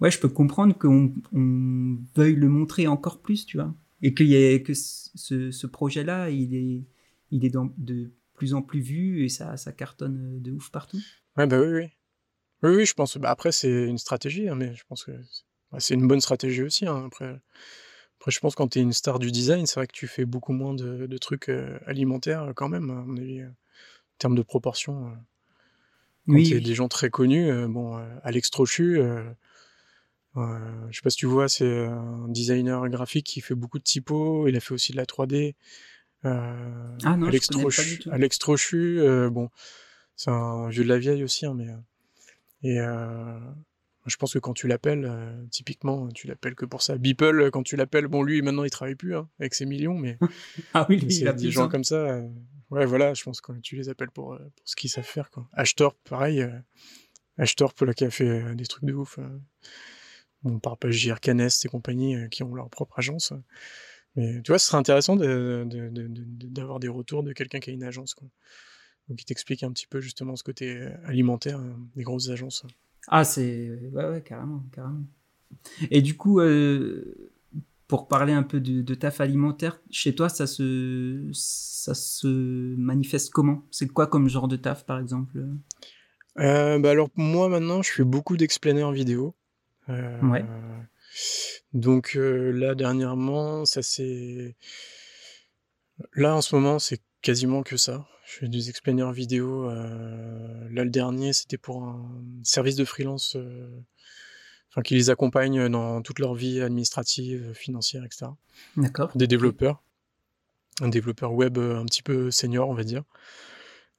ouais, je peux comprendre qu'on on veuille le montrer encore plus, tu vois, et qu'il y ait que ce, ce projet-là, il est il est dans, de plus en plus vu et ça ça cartonne de ouf partout. Ouais bah oui oui. Oui, oui, je pense. Bah après, c'est une stratégie, hein, mais je pense que c'est une bonne stratégie aussi. Hein, après, après, je pense que quand tu es une star du design, c'est vrai que tu fais beaucoup moins de, trucs euh, alimentaires euh, quand même, à mon avis, euh, en termes de proportion. quand oui. y des gens très connus, bon, Alex Trochu, je sais pas si tu vois, c'est un designer graphique qui fait beaucoup de typos, il a fait aussi de la 3D. ah non, Alex, Trochu, Alex Trochu, bon, c'est un vieux de la vieille aussi, hein, mais et je pense que quand tu l'appelles, euh, typiquement, tu l'appelles que pour ça. Beeple, quand tu l'appelles, bon, lui, maintenant, il travaille plus hein, avec ses millions, mais. ah oui, lui, il a des gens comme ça. Euh, ouais, voilà, je pense que tu les appelles pour, euh, pour ce qu'ils savent faire, quoi. Ashtorp, pareil. Ashtorp, là, qui a fait des trucs de ouf. on parle pas JR Canes et compagnie qui ont leur propre agence. Mais tu vois, ce serait intéressant d'avoir de, de, des retours de quelqu'un qui a une agence, quoi. Donc, qui t'explique un petit peu justement ce côté alimentaire des grosses agences. Ah, c'est. Ouais, ouais, carrément, carrément. Et du coup, euh, pour parler un peu de, taf alimentaire, chez toi, ça se, ça se manifeste comment? C'est quoi comme genre de taf, par exemple? Euh, bah Alors, moi, maintenant, je fais beaucoup d'explainers vidéo. Euh, ouais. Donc, là, dernièrement, ça c'est. Là, en ce moment, c'est quasiment que ça. Je fais des explainers vidéo. Euh, là, le dernier, c'était pour un service de freelance euh, enfin, qui les accompagne dans toute leur vie administrative, financière, etc. D'accord. Des développeurs. Un développeur web euh, un petit peu senior, on va dire.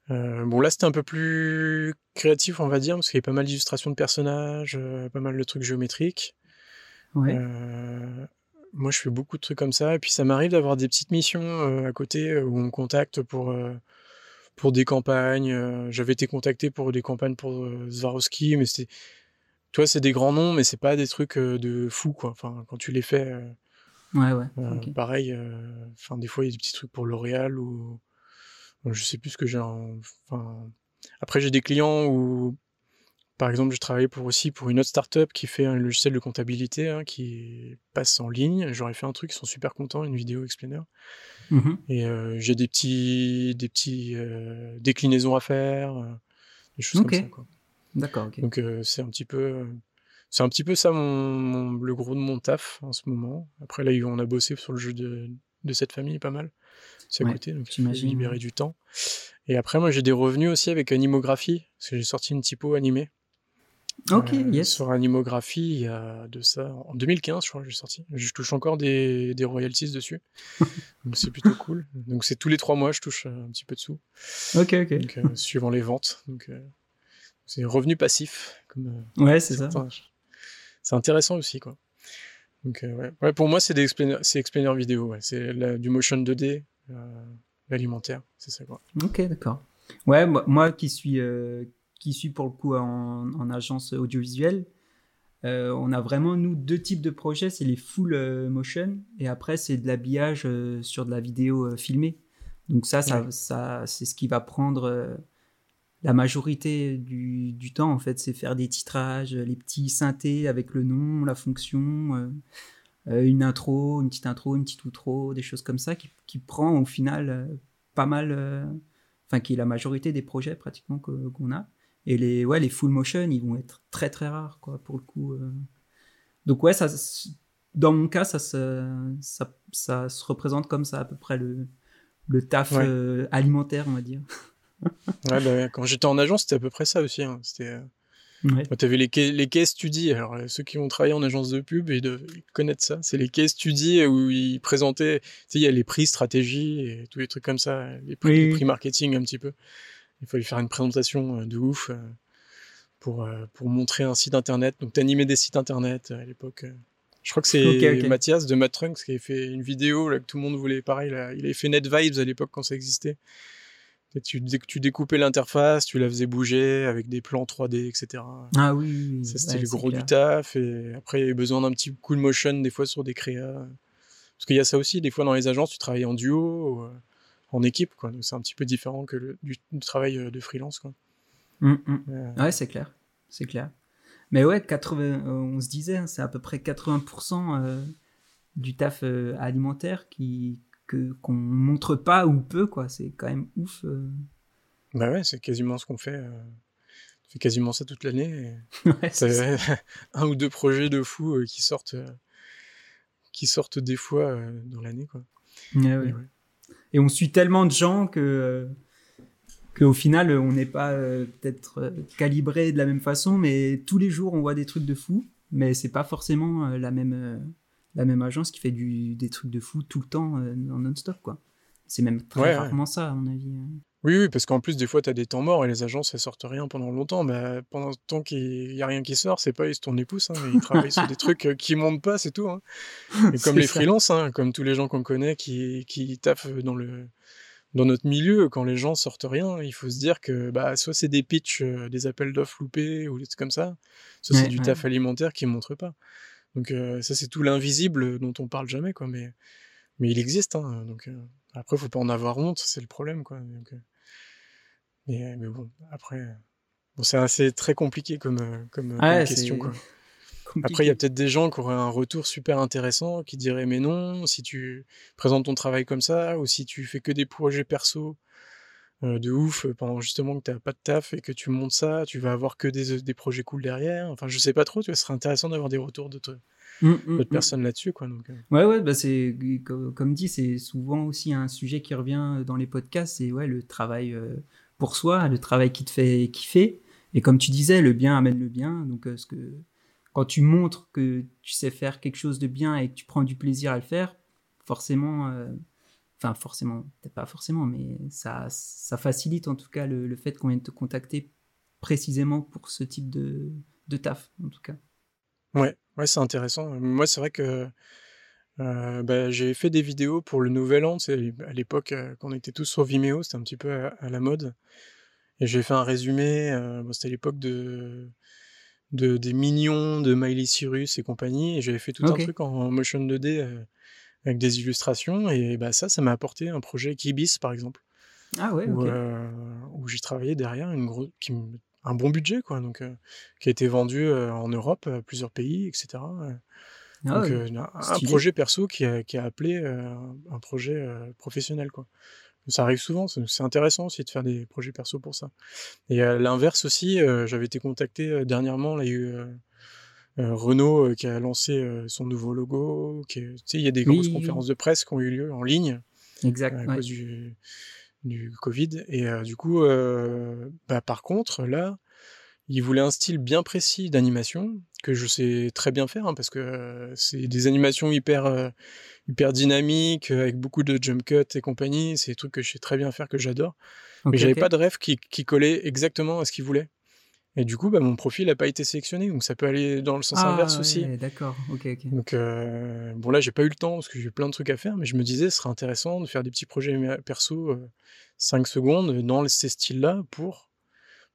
bon, là, c'était un peu plus créatif, on va dire, parce qu'il y a pas mal d'illustrations de personnages, pas mal de trucs géométriques. Ouais moi, je fais beaucoup de trucs comme ça. Et puis, ça m'arrive d'avoir des petites missions à côté où on me contacte pour, pour des campagnes. J'avais été contacté pour des campagnes pour Swarovski, mais c'est. Toi, c'est des grands noms, mais c'est pas des trucs de fou, quoi. Enfin, quand tu les fais. ouais, ouais. Pareil. Enfin, des fois, il y a des petits trucs pour L'Oréal ou. Je sais plus ce que j'ai. Enfin. Après, j'ai des clients où par exemple, je travaillais pour aussi pour une autre startup qui fait un logiciel de comptabilité hein, qui passe en ligne. J'aurais fait un truc, ils sont super contents, une vidéo explainer. Mmh Et euh, j'ai des petits, des petits euh, déclinaisons à faire, euh, des choses comme ça. D'accord. Donc c'est un petit peu c'est un petit peu ça mon, le gros de mon taf en ce moment. Après là on a bossé sur le jeu de, de cette famille pas mal. C'est à côté donc j'imagine libérer du temps. Et après moi j'ai des revenus aussi avec Animographie parce que j'ai sorti une typo animée. Ok, euh, yes. Sur Animographie, il y a de ça. En 2015, je crois que j'ai sorti. Je touche encore des, des royalties dessus. donc c'est plutôt cool. Donc c'est tous les trois mois, je touche un petit peu de sous. Ok, ok. Donc, euh, suivant les ventes. Donc euh, c'est revenu passif. Comme, ouais, c'est ça. C'est intéressant aussi, quoi. Donc ouais. ouais. pour moi, c'est des explainers vidéo. Ouais. C'est du motion 2D, l'alimentaire. C'est ça, quoi. Ok, d'accord. Ouais, moi, qui suis qui suis pour le coup en, agence audiovisuelle, euh, on a vraiment, nous, deux types de projets. C'est les full euh, motion et après, c'est de l'habillage euh, sur de la vidéo filmée. Donc ça, ça, ça c'est ce qui va prendre la majorité du, du, temps, en fait. C'est faire des titrages, les petits synthés avec le nom, la fonction, une intro, une petite intro, une petite outro, des choses comme ça qui, qui prend au final pas mal, enfin qui est la majorité des projets pratiquement qu'on a. Et les, ouais, les full motion, ils vont être très très rares, quoi, pour le coup. Euh. Donc, ouais, ça, dans mon cas, ça, ça, ça, se représente comme ça, à peu près, le, le taf euh, alimentaire, on va dire. ouais, bah, quand j'étais en agence, c'était à peu près ça aussi. Hein. C'était. Euh, ouais. Tu avais les, les case studies. Alors, ceux qui ont travaillé en agence de pub, ils doivent connaître ça. C'est les case studies où ils présentaient, tu sais, il y a les prix stratégie et tous les trucs comme ça, les prix, les prix marketing un petit peu il fallait faire une présentation euh, de ouf euh, pour, euh, pour montrer un site internet. Donc, t'animais des sites internet à l'époque. Je crois que c'est Mathias de Matrunks qui avait fait une vidéo là, que tout le monde voulait. Pareil, là, il avait fait NetVibes à l'époque quand ça existait. tu, tu découpais l'interface, tu la faisais bouger avec des plans 3D, etc. Ah oui. Ça, c'était le gros du taf. Et après, il y avait besoin d'un petit coup de motion des fois sur des créas. Parce qu'il y a ça aussi, des fois dans les agences, tu travailles en duo en équipe, quoi. c'est un petit peu différent que le, du, travail euh, de freelance, quoi. Mm, mm. Euh, ouais, c'est clair, c'est clair. Mais ouais, 80, euh, on se disait, hein, c'est à peu près 80% du taf alimentaire qui que qu'on montre pas ou peu, quoi. C'est quand même ouf. Bah ouais, c'est quasiment ce qu'on fait. On fait quasiment ça toute l'année. ouais, c'est un ou deux projets de fou qui sortent, qui sortent des fois dans l'année, quoi. ouais. ouais et on suit tellement de gens que euh, qu'au final on n'est pas euh, peut-être euh, calibré de la même façon mais tous les jours on voit des trucs de fou. Mais c'est pas forcément la même la même agence qui fait du, des trucs de fou tout le temps en non-stop quoi. C'est même très rarement ça à mon avis oui, oui, parce qu'en plus, des fois, tu as des temps morts et les agences, elles sortent rien pendant longtemps. Mais pendant le temps qu'il n'y a rien qui sort, c'est pas ils se tournent les pouces, hein, ils travaillent sur des trucs euh, qui montent pas, c'est tout. Hein. Et comme les freelances, hein, comme tous les gens qu'on connaît qui, qui taffent dans, le, dans notre milieu, quand les gens sortent rien, il faut se dire que bah, soit c'est des pitchs, euh, des appels d'offres loupés ou des trucs comme ça, soit c'est du taf alimentaire qui montre pas. Donc euh, ça, c'est tout l'invisible dont on parle jamais, quoi. Mais, mais il existe, hein, donc... Après, faut pas en avoir honte, c'est le problème, quoi. Donc, euh, mais, mais, bon, après, bon, c'est assez très compliqué comme, euh, comme, question, quoi. Après, il y a peut-être des gens qui auraient un retour super intéressant, qui diraient mais non, si tu présentes ton travail comme ça, ou si tu fais que des projets perso euh, de ouf pendant justement que tu n'as pas de taf et que tu montes ça, tu vas avoir que des, des projets cool derrière. Enfin, je sais pas trop, tu vois, ce serait intéressant d'avoir des retours de, Mmh, mmh, d'autres mmh. personnes là-dessus. Quoi, donc, euh. Ouais, ouais, bah c'est, comme, dit, c'est souvent aussi un sujet qui revient dans les podcasts, c'est ouais, le travail euh, pour soi, le travail qui te fait kiffer. Et comme tu disais, le bien amène le bien. Donc, euh, ce que, quand tu montres que tu sais faire quelque chose de bien et que tu prends du plaisir à le faire, forcément, enfin forcément, peut-être pas forcément, mais ça, ça facilite en tout cas le, le fait qu'on vienne te contacter précisément pour ce type de, de taf, en tout cas. Ouais, ouais, c'est intéressant. Moi, c'est vrai que euh, bah, j'ai fait des vidéos pour le Nouvel An. C'est à l'époque euh, quand on était tous sur Vimeo, c'était un petit peu à, la mode. Et j'ai fait un résumé. Euh, c'était à l'époque de, de des mignons de Miley Cyrus et compagnie. Et j'avais fait tout un truc en, motion 2D avec des illustrations. Et bah ça, ça m'a apporté un projet Kibis, par exemple. Ah ouais, où, où j'ai travaillé derrière une grosse qui un bon budget, quoi, donc, euh, qui a été vendu euh, en Europe, à plusieurs pays, etc. Ah donc, un projet perso qui a, qui a appelé un projet professionnel, quoi. ça arrive souvent, c'est intéressant aussi de faire des projets perso pour ça. Et à l'inverse aussi, j'avais été contacté dernièrement, là, il y a eu Renault qui a lancé son nouveau logo, il y a des grosses conférences de presse qui ont eu lieu en ligne. Exact. à cause du, du Covid. Et du coup, bah, par contre, là, il voulait un style bien précis d'animation que je sais très bien faire hein, parce que c'est des animations hyper hyper dynamiques avec beaucoup de jump cuts et compagnie. C'est des trucs que je sais très bien faire que j'adore. mais j'avais pas de rêve qui, qui collait exactement à ce qu'il voulait. Et du coup, bah, mon profil n'a pas été sélectionné, donc ça peut aller dans le sens inverse ah, aussi. D'accord, ok, ok. Donc, bon, là, j'ai pas eu le temps parce que j'ai plein de trucs à faire, mais je me disais, ce serait intéressant de faire des petits projets perso, 5 secondes, dans ces styles-là, pour,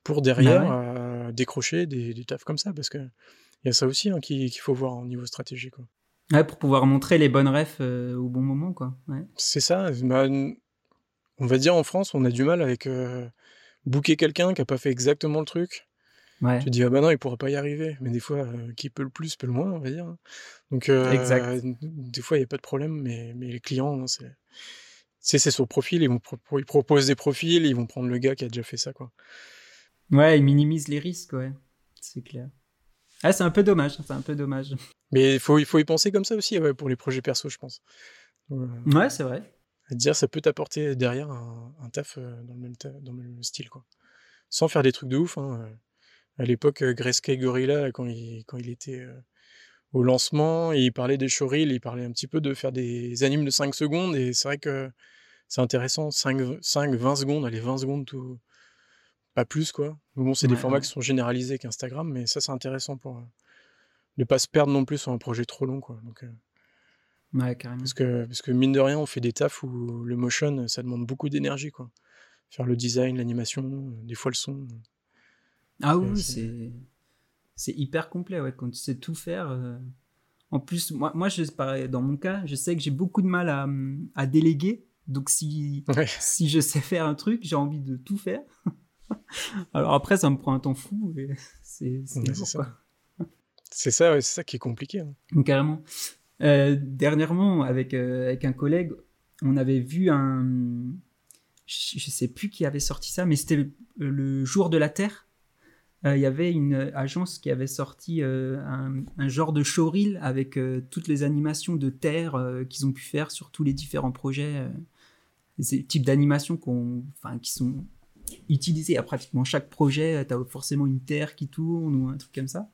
pour bah derrière décrocher des, des tafs comme ça, parce que il y a ça aussi hein, qu'il faut voir au niveau stratégique. Quoi. Ouais, pour pouvoir montrer les bonnes refs euh, au bon moment, quoi. Ouais. C'est ça. Bah, on va dire en France, on a du mal avec euh, booker quelqu'un qui a pas fait exactement le truc. Ouais. Tu te dis ah bah non, il pourra pas y arriver. Mais des fois, euh, qui peut le plus peut le moins, on va dire. Donc exact. des fois, il y a pas de problème, mais, mais les clients, hein, c'est c'est sur profil, ils, vont ils proposent des profils, ils vont prendre le gars qui a déjà fait ça, quoi. Ouais, ils minimisent les risques, ouais, c'est clair. Ah, c'est un peu dommage, c'est un peu dommage. Mais il faut, il faut y penser comme ça aussi ouais, pour les projets perso, je pense. Euh, ouais, c'est vrai. À dire, ça peut t'apporter derrière un, taf euh, dans le, même dans le même style, quoi. Sans faire des trucs de ouf. Hein. Euh. À l'époque, Greysky Gorilla, quand il, quand il était au lancement, il parlait des showreels, il parlait un petit peu de faire des animes de 5 secondes, et c'est vrai que c'est intéressant, 5, 5, 20 secondes, allez, 20 secondes, tout, pas plus, quoi. Bon, c'est des formats qui sont généralisés qu'Instagram, mais ça, c'est intéressant pour euh, ne pas se perdre non plus sur un projet trop long, quoi. Donc, euh, ouais, carrément. Parce que, parce que, mine de rien, on fait des tafs où le motion, ça demande beaucoup d'énergie, quoi. Faire le design, l'animation, euh, des fois le son. Ah oui, c'est c'est hyper complet, ouais, quand tu sais tout faire. En plus, moi, moi je, dans mon cas, je sais que j'ai beaucoup de mal à, à déléguer. Donc, si, si je sais faire un truc, j'ai envie de tout faire. Alors après, ça me prend un temps fou. C'est ça. C'est ça, c'est ça qui est compliqué. Hein. Carrément. Euh, dernièrement, avec, euh, avec un collègue, on avait vu un. Je, ne sais plus qui avait sorti ça, mais c'était le jour de la Terre. Euh, il y avait une agence qui avait sorti un, un, genre de showreel avec toutes les animations de Terre qu'ils ont pu faire sur tous les différents projets. ces types d'animations enfin, qui sont utilisé à pratiquement chaque projet. Tu as forcément une terre qui tourne ou un truc comme ça.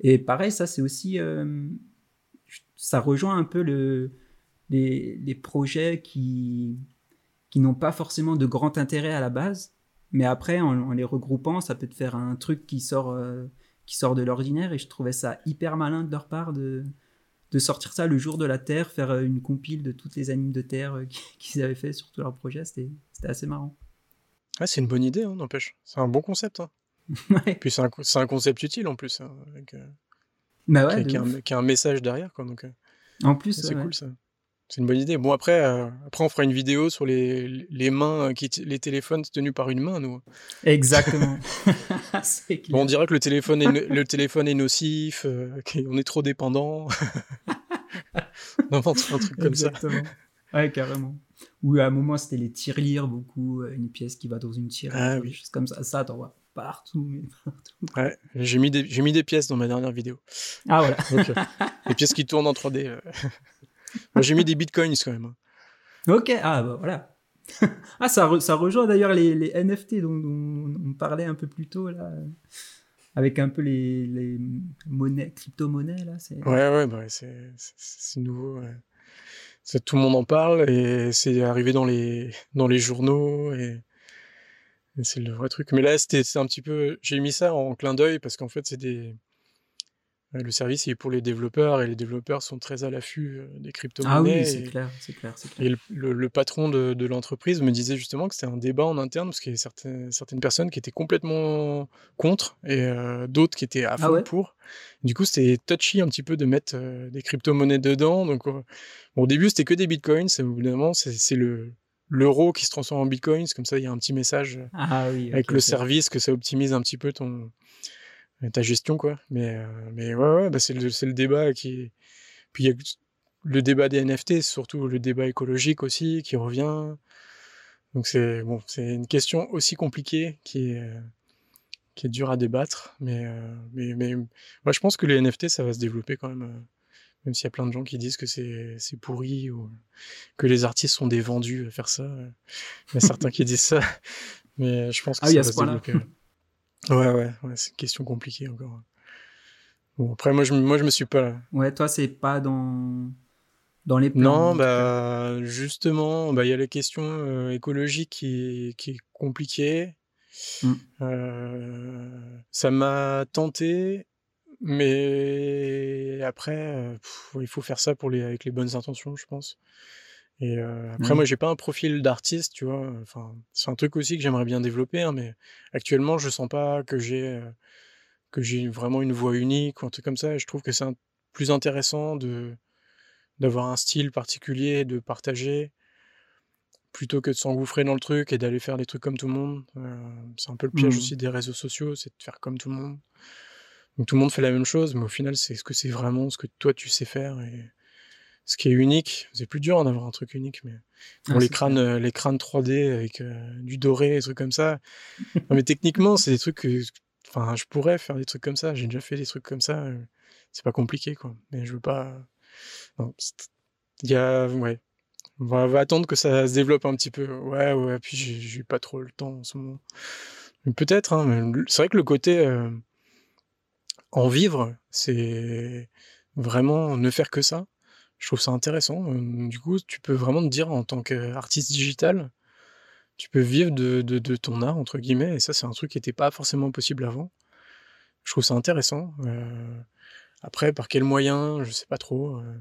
Et pareil, ça, c'est aussi. Euh, ça rejoint un peu le, les, les projets qui, qui n'ont pas forcément de grand intérêt à la base. Mais après, en, les regroupant, ça peut te faire un truc qui sort, euh, qui sort de l'ordinaire. Et je trouvais ça hyper malin de leur part de, de sortir ça le jour de la Terre, faire euh, une compile de toutes les animes de Terre qu'ils avaient fait sur tous leurs projets. C'était assez marrant c'est une bonne idée, hein, n'empêche. C'est un bon concept. Hein. Puis c'est un, concept utile en plus. Hein, avec, euh, bah ouais, qui, a, un, message derrière. Quoi, donc, euh, en plus, c'est cool ça. C'est une bonne idie. Bon, après, euh, après on fera une vidéo sur les, les mains, qui les téléphones tenus par une main, nous. Exactement. bon, on dirait que le téléphone est, le téléphone est nocif, qu'on est trop dépendant. on invente un truc comme Exactement. Ouais, carrément. Ou à un moment, c'était les tirelires, beaucoup. Euh, une pièce qui va dans une tirelire, ah, oui. comme ça. Ça, t'en vois partout, mais partout. Ouais, j'ai mis, des, mis des pièces dans ma dernière vidéo. Ah, voilà. des pièces qui tournent en 3D. Moi, j'ai mis des bitcoins quand même. Hein. Ok, ah, bah voilà. ah, ça, ça rejoint d'ailleurs les, les NFT dont, on parlait un peu plus tôt, là. Avec un peu les, les monnaies, crypto-monnaies, là. Ouais, ouais, bah, c'est, nouveau. Ouais tout le monde en parle et c'est arrivé dans les dans les journaux et, c'est le vrai truc. Mais là, c'était un petit peu, j'ai mis ça en clin d'œil parce qu'en fait, c'est des le service est pour les développeurs et les développeurs sont très à l'affût euh, des crypto-monnaies. Ah oui, c'est clair, c'est clair, Et le, patron de, de l'entreprise me disait justement que c'était un débat en interne parce qu'il y avait certaines, certaines personnes qui étaient complètement contre et euh, d'autres qui étaient à ah fond pour. Du coup, c'était touchy un petit peu de mettre euh, des crypto-monnaies dedans. Donc, bon, au début, c'était que des bitcoins. Évidemment, c'est le l'euro qui se transforme en bitcoins. Comme ça, il y a un petit message ah, oui, avec le service que ça optimise un petit peu ton ta gestion quoi mais euh, mais ouais ouais bah c'est le c'est le débat qui puis il y a le débat des NFT surtout le débat écologique aussi qui revient Donc c'est bon, c'est une question aussi compliquée qui est qui est dure à débattre, mais mais mais moi je pense que les NFT ça va se développer quand même, même s'il y a plein de gens qui disent que c'est c'est pourri ou que les artistes sont des vendus à faire ça. Il y a certains qui disent ça, mais je pense que ah, ça va se développer. Ouais ouais, ouais c'est une question compliquée encore. Bon après moi je moi je me suis pas. Ouais toi c'est pas dans dans les plans Non, bah, justement, bah, il y a la question euh, écologique qui, qui est compliquée. Mmh. Euh, ça m'a tenté, mais après, euh, il faut faire ça pour les, avec les bonnes intentions, je pense. Et après, moi, j'ai pas un profil d'artiste, tu vois. Enfin, c'est un truc aussi que j'aimerais bien développer, hein, mais actuellement, je sens pas que j'ai que j'ai vraiment une voix unique ou un truc comme ça. Et je trouve que c'est plus intéressant de d'avoir un style particulier, de partager, plutôt que de s'engouffrer dans le truc et d'aller faire des trucs comme tout le monde. Euh, c'est un peu le piège mmh. aussi des réseaux sociaux, c'est de faire comme tout le monde. Donc tout le monde fait la même chose, mais au final, c'est ce que c'est vraiment ce que toi tu sais faire et ce qui est unique. C'est plus dur d'avoir un truc unique, mais pour les crânes, euh, les crânes 3D avec euh, du doré, des trucs comme ça. mais techniquement, c'est des trucs que, enfin, je pourrais faire des trucs comme ça. J'ai déjà fait des trucs comme ça. c'est pas compliqué, quoi. Mais je veux pas il y a, ouais. On va, attendre que ça se développe un petit peu. Ouais, ouais, puis j'ai pas trop le temps en ce moment. Peut-être, hein, c'est vrai que le côté euh, en vivre, c'est vraiment ne faire que ça. Je trouve ça intéressant. Du coup, tu peux vraiment te dire en tant qu'artiste digital, tu peux vivre de, ton art, entre guillemets, et ça, c'est un truc qui n'était pas forcément possible avant. Je trouve ça intéressant. Euh, après, par quels moyens, je sais pas trop. Euh.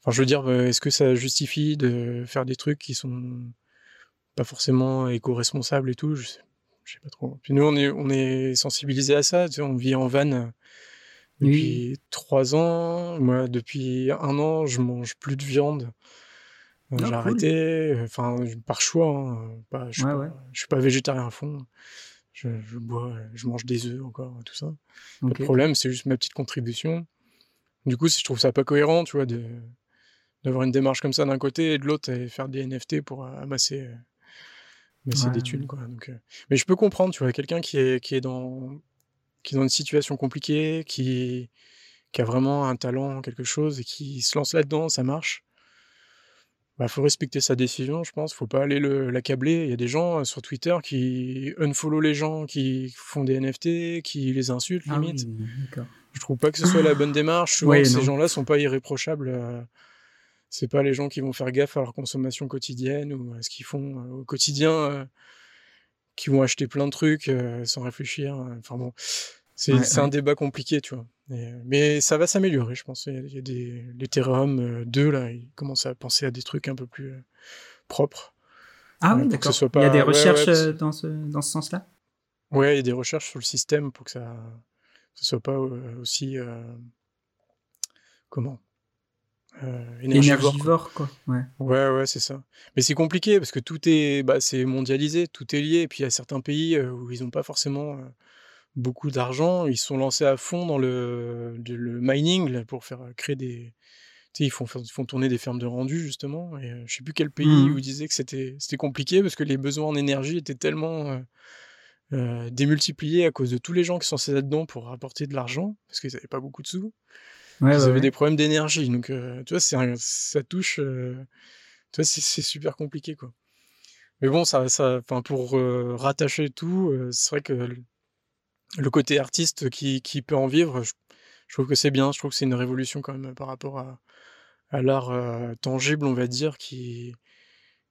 Enfin, je veux dire, euh, est-ce que ça justifie de faire des trucs qui sont pas forcément éco-responsables et tout? Je sais, sais pas trop. Puis nous, on est, on est sensibilisé à ça. On vit en van euh, depuis trois ans. Moi, depuis un an, je mange plus de viande. Ah, j'ai arrêté, enfin, par choix. Hein, je, suis pas, je suis pas végétarien à fond je, bois, je mange des œufs encore, tout ça. Pas de problème, c'est juste ma petite contribution. Du coup, si je trouve ça pas cohérent, tu vois, de d'avoir une démarche comme ça d'un côté et de l'autre et faire des NFT pour amasser, amasser des thunes, quoi. Donc, euh, mais je peux comprendre, tu vois, quelqu'un qui est qui est dans qui est dans une situation compliquée, qui qui a vraiment un talent, quelque chose et qui se lance là-dedans, ça marche bah, faut respecter sa décision, je pense. Faut pas aller l'accabler. Il y a des gens euh, sur Twitter qui unfollow les gens qui font des NFT, qui les insultent ah limite. je trouve pas que ce soit la bonne démarche. Souvent, ces gens-là sont pas irréprochables. Euh, c'est pas les gens qui vont faire gaffe à leur consommation quotidienne ou à ce qu'ils font euh, au quotidien, qui vont acheter plein de trucs sans réfléchir. Enfin bon, c'est un débat compliqué, tu vois. mais ça va s'améliorer, je pense. Il y a des l'Ethereum 2 euh, là, ils commencent à penser à des trucs un peu plus euh, propres. Ah oui, d'accord. Il y a des recherches euh, dans ce dans ce sens-là? Ouais, il y a des recherches sur le système pour que ça ne soit pas aussi comment? Énergivore, quoi. Ouais, ouais, ouais c'est ça. Mais c'est compliqué parce que tout est, bah, c'est mondialisé, tout est lié. Et puis il y a certains pays où ils n'ont pas forcément beaucoup d'argent. Ils sont lancés à fond dans le, le mining pour faire créer des. Tu sais, ils font, ils font tourner des fermes de rendu, justement. Et euh, je sais plus quel pays mmh. où ils disaient que c'était compliqué parce que les besoins en énergie étaient tellement euh, euh, démultipliés à cause de tous les gens qui sont censés là-dedans pour rapporter de l'argent parce qu'ils n'avaient pas beaucoup de sous. Ils avaient des problèmes d'énergie. Donc, tu vois, ça touche. tu vois, c'est super compliqué, quoi. Mais bon, ça, ça, pour rattacher tout, c'est vrai que le côté artiste qui, qui peut en vivre, je, trouve que c'est bien. Je trouve que c'est une révolution quand même par rapport à, à l'art euh, tangible, on va dire, qui,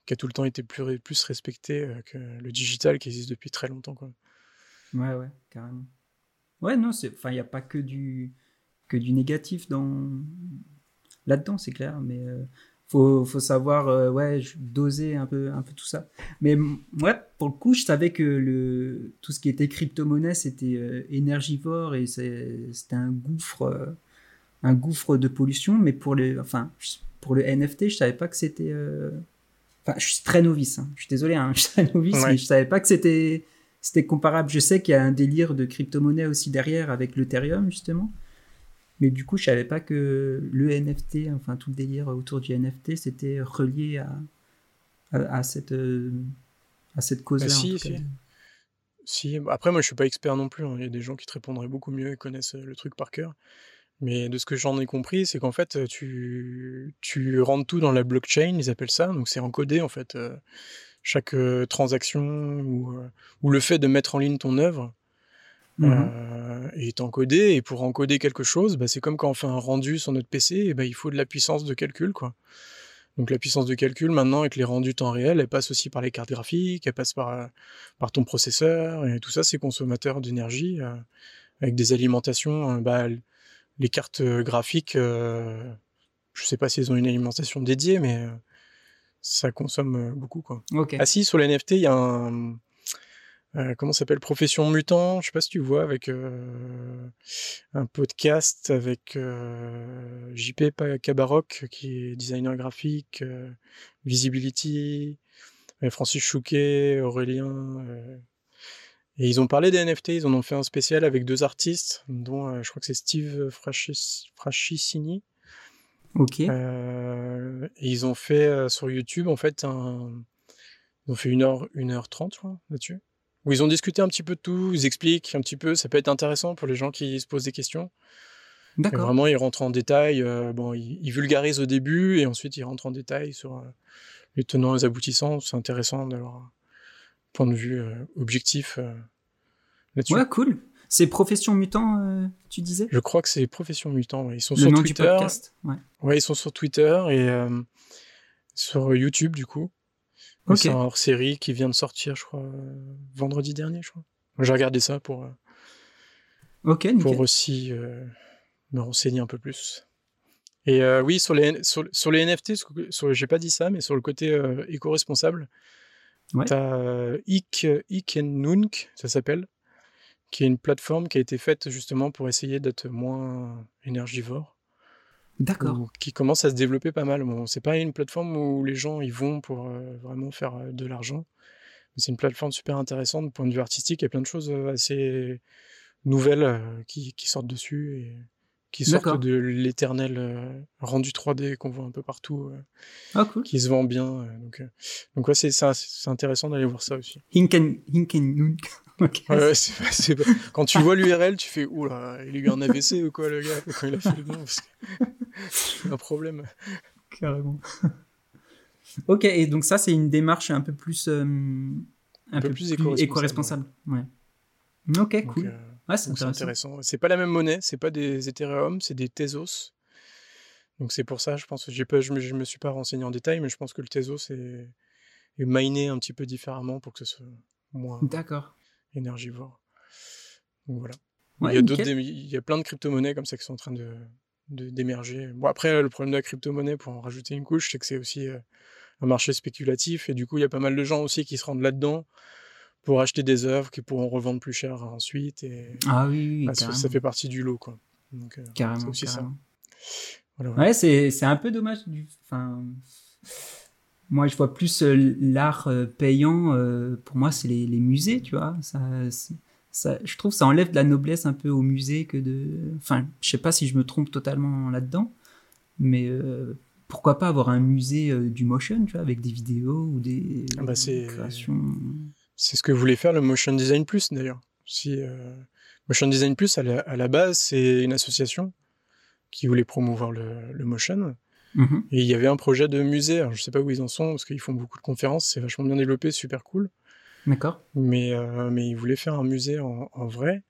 qui a tout le temps été plus, plus respecté euh, que le digital qui existe depuis très longtemps. Quoi. Ouais, ouais, carrément. Ouais, non, il n'y a pas que du, que du négatif dans... là-dedans, c'est clair, mais euh, faut, faut savoir euh, ouais doser un peu un peu tout ça. Mais ouais pour le coup je savais que le tout ce qui était crypto-monnaie c'était euh, énergivore et c'était un gouffre euh, un gouffre de pollution mais pour le enfin pour le NFT je savais pas que c'était enfin je suis très novice hein. je suis désolé hein, je suis très novice mais je savais pas que c'était c'était comparable. Je sais qu'il y a un délire de crypto-monnaie aussi derrière avec l'Ethereum justement mais du coup, je savais pas que le NFT, enfin tout le délire autour du NFT, c'était relié à, à, cette, euh, à cette cause-là. Bah, si, bah, après, moi, je suis pas expert non plus. hein. Il y a des gens qui te répondraient beaucoup mieux et connaissent euh, le truc par cœur. Mais de ce que j'en ai compris, c'est qu'en fait, tu, tu rentres tout dans la blockchain, ils appellent ça. Donc, c'est encodé, en fait. euh, chaque transaction ou, ou le fait de mettre en ligne ton œuvre Mhm. euh, est encodé. Et pour encoder quelque chose, bah, c'est comme quand on fait un rendu sur notre PC, et bah, il faut de la puissance de calcul, quoi. Donc la puissance de calcul, maintenant, avec les rendus temps réel, elle passe aussi par les cartes graphiques, elle passe par, euh, par ton processeur, et tout ça, c'est consommateur d'énergie, euh, avec des alimentations. euh, bah, les cartes graphiques, je sais pas si elles ont une alimentation dédiée, mais ça consomme beaucoup, quoi. Ok. Ah si, sur les NFT, il y a un... euh, comment s'appelle? Profession Mutant, je sais pas si tu vois, avec euh, un podcast avec euh, JP Kabarok, qui est designer graphique, Visibility, Francis Chouquet, Aurélien. et ils ont parlé des NFT, ils en ont fait un spécial avec deux artistes, dont je crois que c'est Steve Frascis- Frascicini. Ok. Et ils ont fait sur YouTube, en fait, un... ils ont fait une heure, une heure trente, je crois, là-dessus. Où ils ont discuté un petit peu de tout, ils expliquent un petit peu, ça peut être intéressant pour les gens qui se posent des questions. D'accord. vraiment, ils rentrent en détail, euh, bon, ils, ils vulgarisent au début, et ensuite ils rentrent en détail sur euh, les tenants et les aboutissants. C'est intéressant d'avoir un point de vue euh, objectif là-dessus. Ouais, cool. C'est Profession Mutant, tu disais? Je crois que c'est Profession Mutant, ouais. ils sont Le sur nom Twitter. du podcast. Ouais. Ouais, ils sont sur Twitter et sur YouTube du coup. C'est un hors-série qui vient de sortir, je crois, euh, vendredi dernier, je crois. J'ai regardé ça pour, euh, Ok, nickel. pour aussi euh, me renseigner un peu plus. Et euh, oui, sur les, sur, sur les NFT, sur, sur- j'ai pas dit ça, mais sur le côté euh, éco-responsable, Ouais. t'as euh, Ik, Ik Nunk, ça s'appelle, qui est une plateforme qui a été faite justement pour essayer d'être moins énergivore. D'accord. qui commence à se développer pas mal. Bon, c'est pas une plateforme où les gens y vont pour euh, vraiment faire euh, de l'argent, c'est une plateforme super intéressante du point de vue artistique. Il y a plein de choses euh, assez nouvelles qui, qui sortent dessus et qui sortent de l'éternel rendu 3D qu'on voit un peu partout, Ah, cool. qui se vend bien. donc, donc ouais, c'est ça, c'est intéressant d'aller voir ça aussi. Hinken, Hinken, Ok. Ouais, c'est pas- c'est pas- Quand tu vois l'URL, tu fais oula, il a eu un AVC ou quoi le gars quand il a fait le nom parce que un problème. Carrément. ok, et donc ça, c'est une démarche un peu plus, euh, un, peu plus éco-responsable, éco-responsable. Ouais. Ok, Donc, cool. euh, ouais, c'est intéressant. C'est pas la même monnaie, c'est pas des Ethereum, c'est des Tezos. Donc c'est pour ça, je pense, j'ai pas, je me, je me suis pas renseigné en détail, mais je pense que le Tezos est, est miné un petit peu différemment pour que ce soit moins énergivore. Donc voilà. Ouais, il y a il y a plein de crypto-monnaies comme ça qui sont en train de- d'émerger. Bon après, le problème de la crypto-monnaie, pour en rajouter une couche, c'est que c'est aussi euh, un marché spéculatif et du coup, il y a pas mal de gens aussi qui se rendent là-dedans pour acheter des œuvres qui pourront revendre plus cher ensuite et Ah oui, oui, bah, ça, fait partie du lot, quoi. Donc, euh, c'est Carrément, aussi ça. carrément. Voilà. Ouais, c'est c'est un peu dommage. Du... Enfin, moi, je vois plus euh, l'art payant. pour moi, c'est les, les musées, tu vois. Ça, ça, je trouve que ça enlève de la noblesse un peu au musée que de. Enfin, je sais pas si je me trompe totalement là-dedans, mais euh, pourquoi pas avoir un musée euh, du motion, tu vois, avec des vidéos ou des Ah bah, c'est- créations. C'est ce que voulait faire le Motion Design Plus, d'ailleurs. Si, euh, Motion Design Plus, à la, à la base, c'est une association qui voulait promouvoir le, le motion. Mhm. Et il y avait un projet de musée. Alors, je sais pas où ils en sont, parce qu'ils font beaucoup de conférences, c'est vachement bien développé, super cool. D'accord. Mais, euh, mais ils voulaient faire un musée en, en vrai.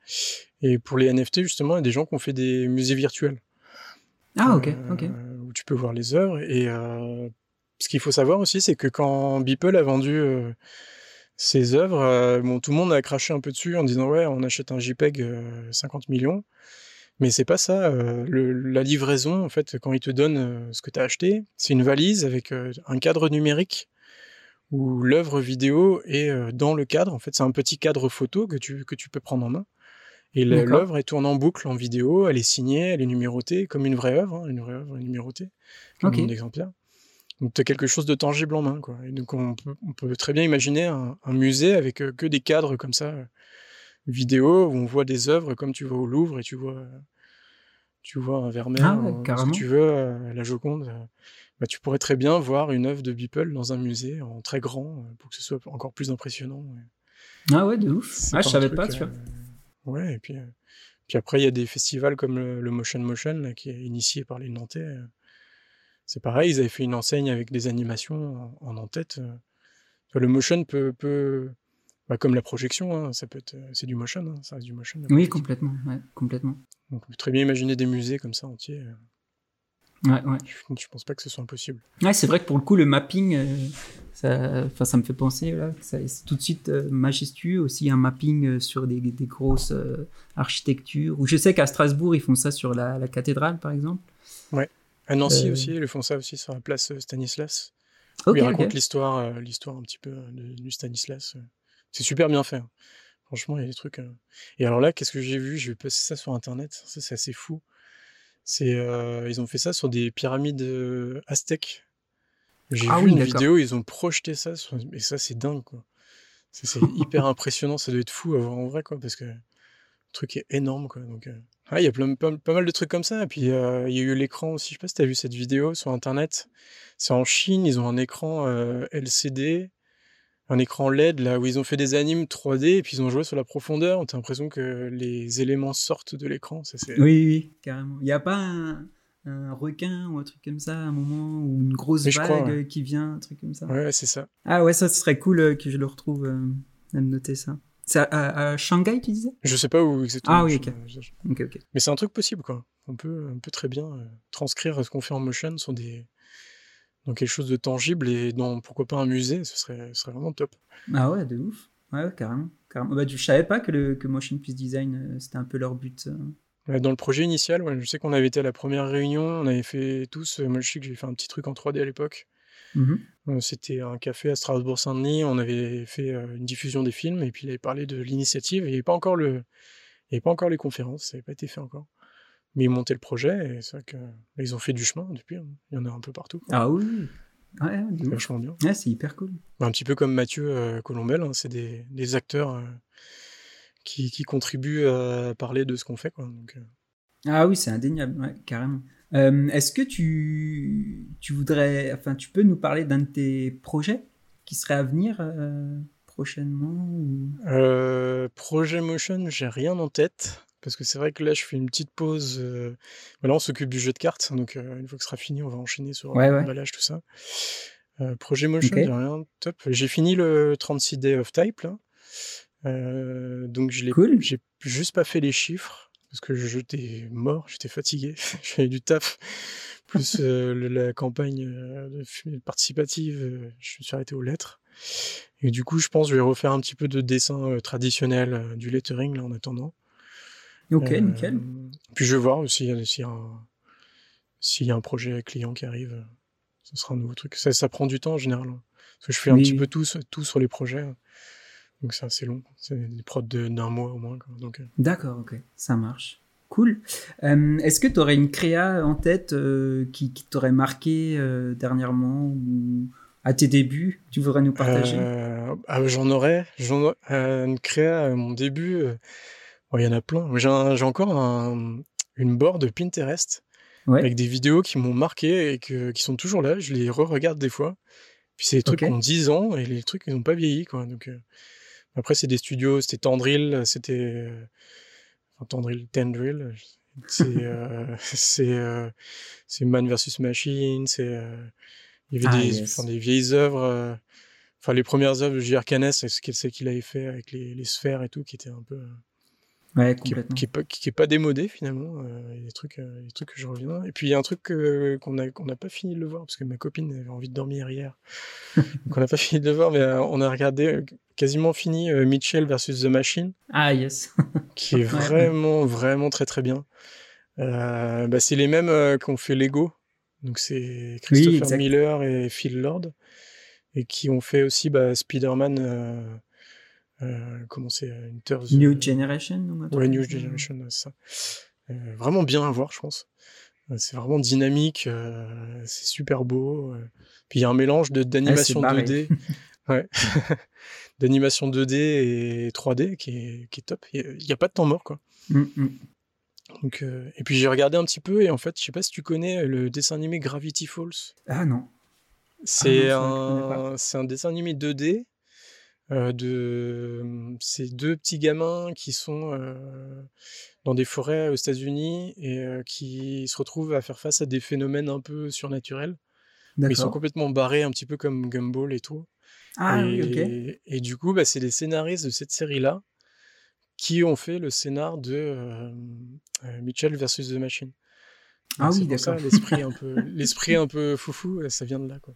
Et pour les NFT, justement, il y a des gens qui ont fait des musées virtuels. Ah, ok, euh, ok. Où tu peux voir les œuvres. Et euh, ce qu'il faut savoir aussi, c'est que quand Beeple a vendu euh, ses œuvres, bon, tout le monde a craché un peu dessus en disant ouais, on achète un JPEG euh, 50 millions. Mais c'est pas ça. le- la livraison, en fait, quand ils te donnent ce que tu as acheté, c'est une valise avec un cadre numérique où l'œuvre vidéo est euh, dans le cadre. En fait, c'est un petit cadre photo que tu, que tu peux prendre en main. Et l'œuvre, elle tourne en boucle en vidéo, elle est signée, elle est numérotée, comme une vraie œuvre, hein, une vraie œuvre numérotée, comme Ok. un exemplaire. Donc tu as quelque chose de tangible en main. Quoi. Et donc on peut, on peut très bien imaginer un, un musée avec euh, que des cadres comme ça, euh, vidéo, où on voit des œuvres comme tu vois au Louvre et tu vois, tu vois un Vermeer, Ah ouais, euh, carrément. tu veux, euh, la Joconde, euh, bah, tu pourrais très bien voir une œuvre de Beeple dans un musée en très grand pour que ce soit encore plus impressionnant. Ah ouais, de ouf. Ah, je savais truc, pas, tu vois. Ouais, et puis, puis après, il y a des festivals comme le, le Motion Motion, là, qui est initié par les Nantais. C'est pareil, ils avaient fait une enseigne avec des animations en, en en-tête. Enfin, Le motion peut, peut bah, comme la projection, hein, ça peut être, euh, c'est du motion, hein, ça reste du motion. Oui, complètement. Ouais, complètement. Donc, on peut très bien imaginer des musées comme ça entiers. euh. Ouais, ouais. Je, je pense pas que ce soit impossible. Ouais, c'est vrai que pour le coup, le mapping, euh, ça, ça me fait penser, là, que ça- c'est tout de suite euh, majestueux. Aussi, un mapping euh, sur des, des grosses architectures. Ou je sais qu'à Strasbourg, ils font ça sur la, la cathédrale, par exemple. À Nancy aussi, ils font ça aussi sur la place Stanislas. Ok, où ils racontent l'histoire, l'histoire un petit peu de- du Stanislas. C'est super bien fait. hein. Franchement, il y a des trucs. euh. Et alors là, qu'est-ce que j'ai vu? J'ai vu passer ça sur Internet. Ça, c'est assez fou. C'est, euh, ils ont fait ça sur des pyramides euh, aztèques. J'ai Ah vu oui, une vidéo, ils ont projeté ça. Sur... Et ça, c'est dingue, quoi. C'est hyper impressionnant. Ça doit être fou à voir en vrai, quoi, parce que le truc est énorme, quoi. Donc, euh, ah, il y a plein, pas, pas mal de trucs comme ça. Et puis, il y a eu l'écran aussi. Je sais pas si tu as vu cette vidéo sur Internet. C'est en Chine, ils ont un écran LCD, un écran LED, là où ils ont fait des animes 3D, et puis ils ont joué sur la profondeur. T'as l'impression que les éléments sortent de l'écran. Ça, c'est... Oui, oui, carrément. Il n'y a pas un, un requin ou un truc comme ça, à un moment, ou une grosse je vague crois, ouais. qui vient, un truc comme ça? Ouais, c'est ça. Ah ouais, ça ce serait cool euh, que je le retrouve, euh, à me noter ça. C'est à, à- à Shanghai, tu disais? Je sais pas où exactement. Ah oui, je- ok. je- je- Ok, ok. Mais c'est un truc possible, quoi. On peut, on peut très bien euh, transcrire ce qu'on fait en motion sur des... dans quelque chose de tangible et dans, pourquoi pas, un musée. Ce serait, ce serait vraiment top. Ah ouais, de ouf. Ouais, ouais, carrément. carrément. Bah, je savais pas que, le, que Motion Plus Design, euh, c'était un peu leur but. euh. Dans le projet initial, ouais, je sais qu'on avait été à la première réunion, on avait fait tous, euh, moi je sais que j'ai fait un petit truc en 3D à l'époque. Euh, C'était un café à Strasbourg-Saint-Denis, on avait fait une diffusion des films et puis il avait parlé de l'initiative. et Il n'y avait pas encore le, il y avait pas encore les conférences, ça n'avait pas été fait encore. Mais ils montaient le projet et c'est vrai que bah, ils ont fait du chemin depuis. hein. Il y en a un peu partout. quoi. Ah oui. Ouais, C'est vachement bien. Ouais, c'est hyper cool. Un petit peu comme Mathieu euh, Colombel, hein, c'est des, des acteurs euh, qui, qui contribuent à parler de ce qu'on fait. Quoi. Donc, euh, Ah oui, c'est indéniable, ouais, carrément. Euh, Est-ce que tu, tu voudrais, enfin, tu peux nous parler d'un de tes projets qui serait à venir euh, prochainement ou... Euh, projet motion, j'ai rien en tête. Parce que c'est vrai que là, je fais une petite pause. euh, Voilà, on s'occupe du jeu de cartes. Donc, euh, une fois que ce sera fini, on va enchaîner sur Ouais, ouais. l'emballage, tout ça. Projet motion, rien top. J'ai fini le 36 Day of Type. Là. Donc, je l'ai, Cool. j'ai juste pas fait les chiffres. Parce que j'étais mort, j'étais fatigué. J'avais du taf. Plus euh, la campagne euh, participative, euh, je me suis arrêté aux lettres. Et du coup, je pense que je vais refaire un petit peu de dessin traditionnel, du lettering là en attendant. Ok, Euh, nickel. Puis je vais voir s'il y, a- s'il y, a un- s'il y a un projet client qui arrive. euh, Ce sera un nouveau truc. Ça, ça prend du temps en général. hein. Parce que je fais un petit peu tout, sur- tout sur les projets. hein. Donc c'est assez long. C'est des prods de- d'un mois au moins. euh, D'accord, ok, ça marche. Cool. Euh, Est-ce que tu aurais une créa en tête euh, qui, qui t'aurait marqué euh, dernièrement ou à tes débuts Tu voudrais nous partager? Euh, ah, j'en aurais. Euh, une créa à mon début. Il y en a plein. J'ai un- j'ai encore un- une board Pinterest Ouais. avec des vidéos qui m'ont marqué et que, qui sont toujours là. Je les re-regarde des fois. Puis c'est des trucs qui ont 10 ans et les trucs, ils n'ont pas vieilli. Quoi. Donc, euh, après, c'est des studios. C'était Tendril. C'était. euh, enfin, Tendril, Tendril. C'est euh, c'est euh, c'est Man vs Machine. C'est. euh, il y avait Ah, des, yes. enfin, des vieilles œuvres. euh, Enfin, les premières œuvres de J.R. Canes, ce qu'il avait fait avec les, les sphères et tout, qui était un peu. euh, Ouais, qui, complètement. qui est pas, qui est pas démodé finalement. euh, Il y a des trucs, euh, des trucs que je reviens. Et puis il y a un truc qu'on n'a pas fini de le voir parce que ma copine avait envie de dormir hier. Donc on n'a pas fini de le voir, mais euh, on a regardé quasiment fini Mitchell versus The Machine, Ah, yes. qui est vraiment vraiment très très bien. Euh, bah, c'est les mêmes euh, qui ont fait Lego. Donc c'est Christopher. Miller et Phil Lord et qui ont fait aussi bah, Spider-Man. euh, comment c'est euh, Into the- New Generation ou Ouais, New Generation, c'est ça. Euh, vraiment bien à voir, je pense. Euh, C'est vraiment dynamique, euh, c'est super beau. euh. Puis il y a un mélange de d'animation barré. 2D, ouais, d'animation 2D et 3D qui est, qui est top. Il n'y a, pas de temps mort, quoi. Mm, mm. Donc, euh, et puis j'ai regardé un petit peu et en fait, je sais pas si tu connais le dessin animé Gravity Falls. Ah non. C'est Ah un, c'est un dessin animé 2D euh, de ces deux petits gamins qui sont euh, dans des forêts aux États-Unis et euh, qui se retrouvent à faire face à des phénomènes un peu surnaturels. Ils sont complètement barrés, un petit peu comme Gumball et tout. Ah et, oui, ok. et du coup, bah, c'est les scénaristes de cette série-là qui ont fait le scénar de Mitchell versus The Machine. Ah Donc, c'est oui, d'accord. l'esprit un peu, l'esprit un peu foufou, ça vient de là, quoi.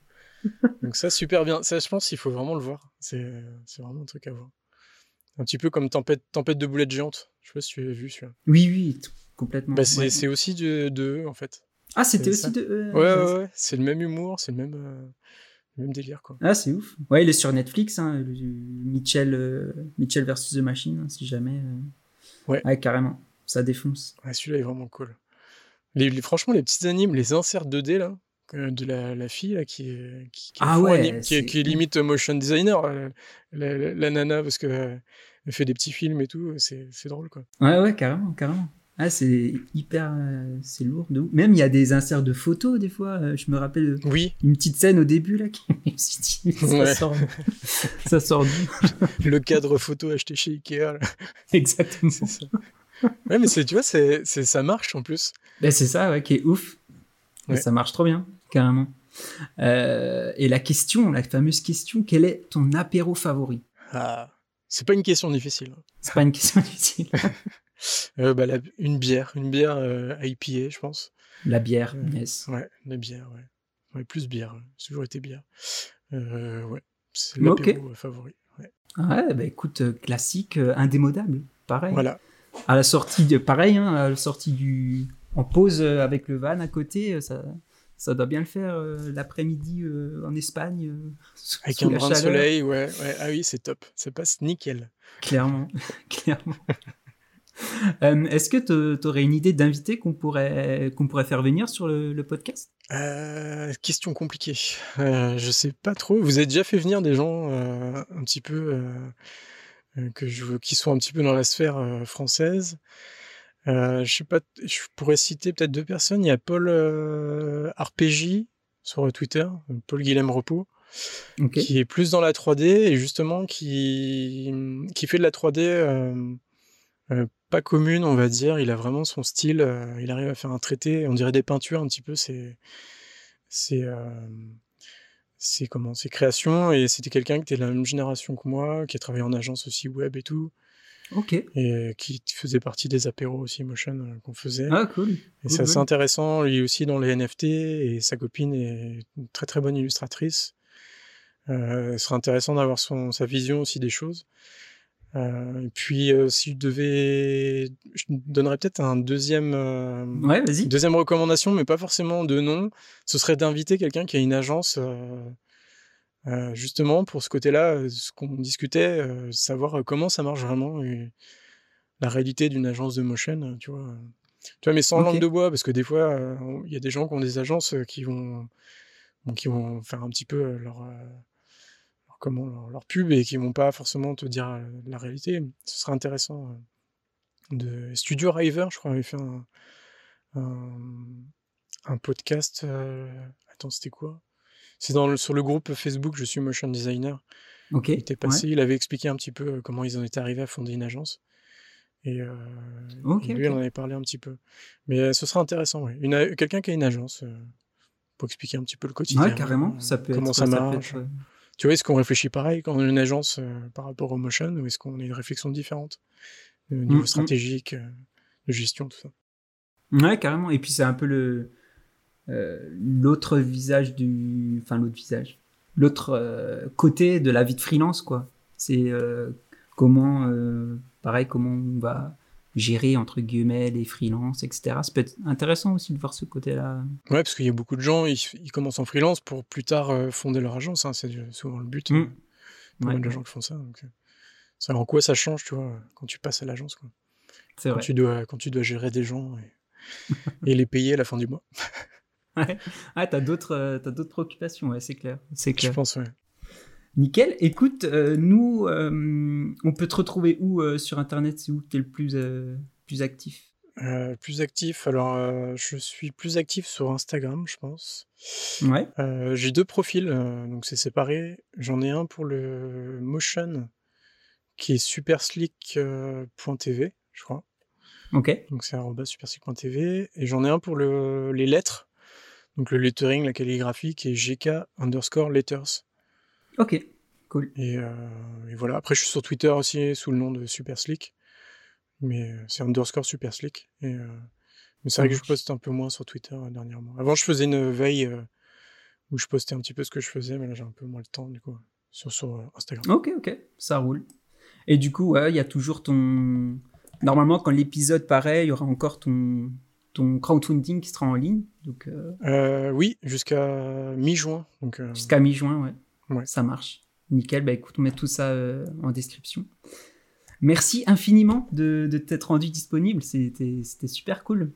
Donc ça, super bien. Ça, je pense qu'il faut vraiment le voir. C'est, vraiment un truc à voir. Un petit peu comme Tempête, Tempête de boulettes géantes. Je sais pas si tu as vu celui-là. Oui, oui, complètement. Bah, c'est, ouais. aussi de, de eux, en fait. Ah, c'était aussi de. euh, Ouais, ouais, ouais. C'est le même humour, c'est le même, euh, le même délire, quoi. Ah, c'est ouf. Ouais, il est sur Netflix, hein, le- Mitchell, euh, Mitchell versus The Machine, hein, si jamais. euh. Ouais. carrément. Ça défonce. Ouais, celui-là est vraiment cool. Les, les- franchement, les petites animes, les inserts 2D, là, de la, la fille, là, qui est, qui, qui est Ah fond ouais, anim- qui, est, c'est qui est ouf. limite motion designer, euh, la, la- la nana, parce que euh, fait des petits films et tout, c'est, c'est drôle, quoi. Ouais, ouais, carrément, carrément. Ah, c'est hyper. euh, c'est lourd de ouf. Même il y a des inserts de photos, des fois. euh, je me rappelle Oui, une petite scène au début, là, qui je me suis dit, ça Ouais. sort. ça sort d'où le cadre photo acheté chez Ikea, là, Exactement. c'est ça. Ouais, mais c'est, tu vois, c'est, c'est, ça marche en plus. Ben, c'est ça, ouais, qui est ouf. Ouais. ça marche trop bien, carrément. Euh, et la question, la fameuse question, quel est ton apéro favori? Ah, c'est pas une question difficile. C'est pas une question difficile. Euh, bah, la- une bière, une bière euh, IPA, je pense. La bière, yes. Ouais, la bière, ouais. Ouais, plus bière, c'est toujours été bière. Ouais, c'est l'apéro euh, favori. Ouais. Ouais, bah écoute, classique, indémodable, pareil. Voilà. À la sortie, de, pareil, hein, à la sortie du, en pause euh, avec le van à côté, euh, ça, ça doit bien le faire euh, l'après-midi euh, en Espagne. euh, sous- Avec sous un brin de soleil, ouais, ouais. Ah oui, c'est top. Ça passe nickel. Clairement, clairement. Est-ce que tu aurais une idée d'invité qu'on pourrait, qu'on pourrait faire venir sur le, le podcast? Question compliquée. Je sais pas trop. Vous avez déjà fait venir des gens un petit peu que je, qui sont un petit peu dans la sphère française? Euh, je sais pas. Je pourrais citer peut-être deux personnes. Il y a Paul euh, RPG sur Twitter, Paul Guilhem Repos. Qui est plus dans la 3D et justement qui, qui fait de la 3D euh, euh, pas commune, on va dire. Il a vraiment son style. euh, il arrive à faire un traité. On dirait des peintures un petit peu. C'est c'est euh, c'est comment ses créations et c'était quelqu'un qui était de la même génération que moi, qui a travaillé en agence aussi web et tout Ok. et qui faisait partie des apéros aussi motion euh, qu'on faisait. Ah, cool. Et Cool, c'est assez cool. intéressant, lui aussi dans les NFT, et sa copine est une très très bonne illustratrice. Euh, ce serait intéressant d'avoir son, sa vision aussi des choses. Euh, et puis, euh, si je devais... Je donnerais peut-être un deuxième... euh, Ouais, vas-y. Deuxième recommandation, mais pas forcément de nom, ce serait d'inviter quelqu'un qui a une agence, euh, justement pour ce côté-là, euh, ce qu'on discutait, euh, savoir euh, comment ça marche vraiment, et la réalité d'une agence de motion, tu vois. Tu vois, mais sans langue de bois, parce que des fois, il y a des gens qui ont des agences qui vont, qui vont faire un petit peu leur, leur- comment, leur, leur pub et qui vont pas forcément te dire la réalité. Ce serait intéressant. de Studio River, je crois, avait fait un, un, un podcast. euh, Attends, c'était quoi? C'est dans le, sur le groupe Facebook Je suis motion designer. Ok. Il était ouais. passé, il avait expliqué un petit peu euh, comment ils en étaient arrivés à fonder une agence. Et, euh, lui, ok. on en avait parlé un petit peu. Mais euh, ce serait intéressant. Une a- Quelqu'un qui a une agence euh, pour expliquer un petit peu le quotidien. Ouais, carrément. Ça peut comment être. ça peut marche. être, euh, Tu vois, est-ce qu'on réfléchit pareil quand on a une agence euh, par rapport au motion ou est-ce qu'on a une réflexion différente au niveau Mm, mm. stratégique, de gestion, tout ça? Ouais, carrément. Et puis c'est un peu le l'autre visage du, enfin l'autre visage, l'autre euh, côté de la vie de freelance, quoi. C'est euh, comment, euh, pareil, comment on va gérer entre guillemets les freelances, etc. Ça peut être intéressant aussi de voir ce côté-là. Ouais, parce qu'il y a beaucoup de gens, ils, ils commencent en freelance pour plus tard euh, fonder leur agence. hein, c'est souvent le but. Mm. euh, Pas Ouais, mal de ouais. gens qui font ça. Donc, euh, c'est en quoi ça change, tu vois, quand tu passes à l'agence. quoi. Quand vrai. tu, dois, quand tu dois gérer des gens et, et les payer à la fin du mois. Ouais. T'as d'autres, euh, t'as d'autres préoccupations, ouais, c'est clair, c'est Je clair. pense, ouais. Nickel. Écoute, euh, nous, euh, on peut te retrouver où euh, sur Internet? C'est où que t'es le plus, plus actif? Plus actif, alors je suis plus actif sur Instagram, je pense. Ouais. J'ai deux profils, donc c'est séparé. J'en ai un pour le motion, qui est superslick.tv, je crois. Ok. Donc c'est superslick.tv. Et j'en ai un pour le, les lettres, donc le lettering, la calligraphie, qui est gk underscore letters. Ok. Cool. Et, euh, et voilà, après je suis sur Twitter aussi sous le nom de Superslick. Mais euh, c'est underscore Superslick. Et, euh, mais c'est vrai que je poste un peu moins sur Twitter dernièrement. Avant je faisais une veille où je postais un petit peu ce que je faisais, mais là j'ai un peu moins le temps du coup sur, sur Instagram. Ok, ok. Ça roule. Et du coup, ouais, il y a toujours ton. Normalement, quand l'épisode paraît, il y aura encore ton ton crowdfunding qui sera en ligne. Donc euh, Euh, oui, jusqu'à mi-juin. Euh, jusqu'à mi-juin, ouais. Ouais. Ça marche. Nickel. Bah écoute, on met tout ça en description. Merci infiniment de, de t'être rendu disponible. C'était super cool.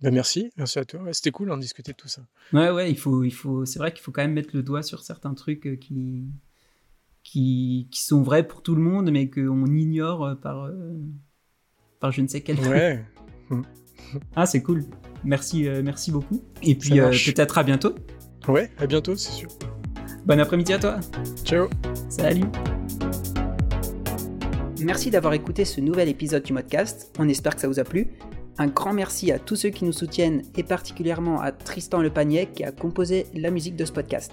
bah, merci, merci à toi. Ouais, C'était cool d'en discuter de tout ça. Ouais, ouais, il faut, il faut, c'est vrai qu'il faut quand même mettre le doigt sur certains trucs qui, qui, qui sont vrais pour tout le monde, mais qu'on ignore par, par je ne sais quel. Ouais, Ah, c'est cool. Merci, euh, merci beaucoup. Et puis euh, peut-être à bientôt. ouais, à bientôt, c'est sûr. Bon après-midi à toi. Ciao. Salut. Merci d'avoir écouté ce nouvel épisode du Modcast. On espère que ça vous a plu. Un grand merci à tous ceux qui nous soutiennent et particulièrement à Tristan Le Panier qui a composé la musique de ce podcast.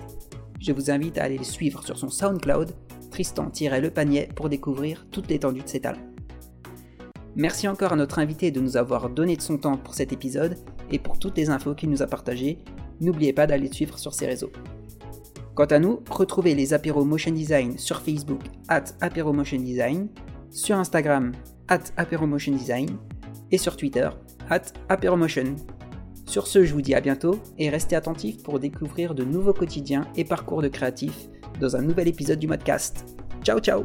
Je vous invite à aller le suivre sur son SoundCloud, Tristan-Le Panier, pour découvrir toute l'étendue de ses talents. Merci encore à notre invité de nous avoir donné de son temps pour cet épisode et pour toutes les infos qu'il nous a partagées. N'oubliez pas d'aller le suivre sur ses réseaux. Quant à nous, retrouvez les apéros Motion Design sur Facebook at apéro Motion Design, sur Instagram at apéro Motion Design et sur Twitter at apéro Motion. Sur ce, je vous dis à bientôt et restez attentifs pour découvrir de nouveaux quotidiens et parcours de créatifs dans un nouvel épisode du Modcast. Ciao ciao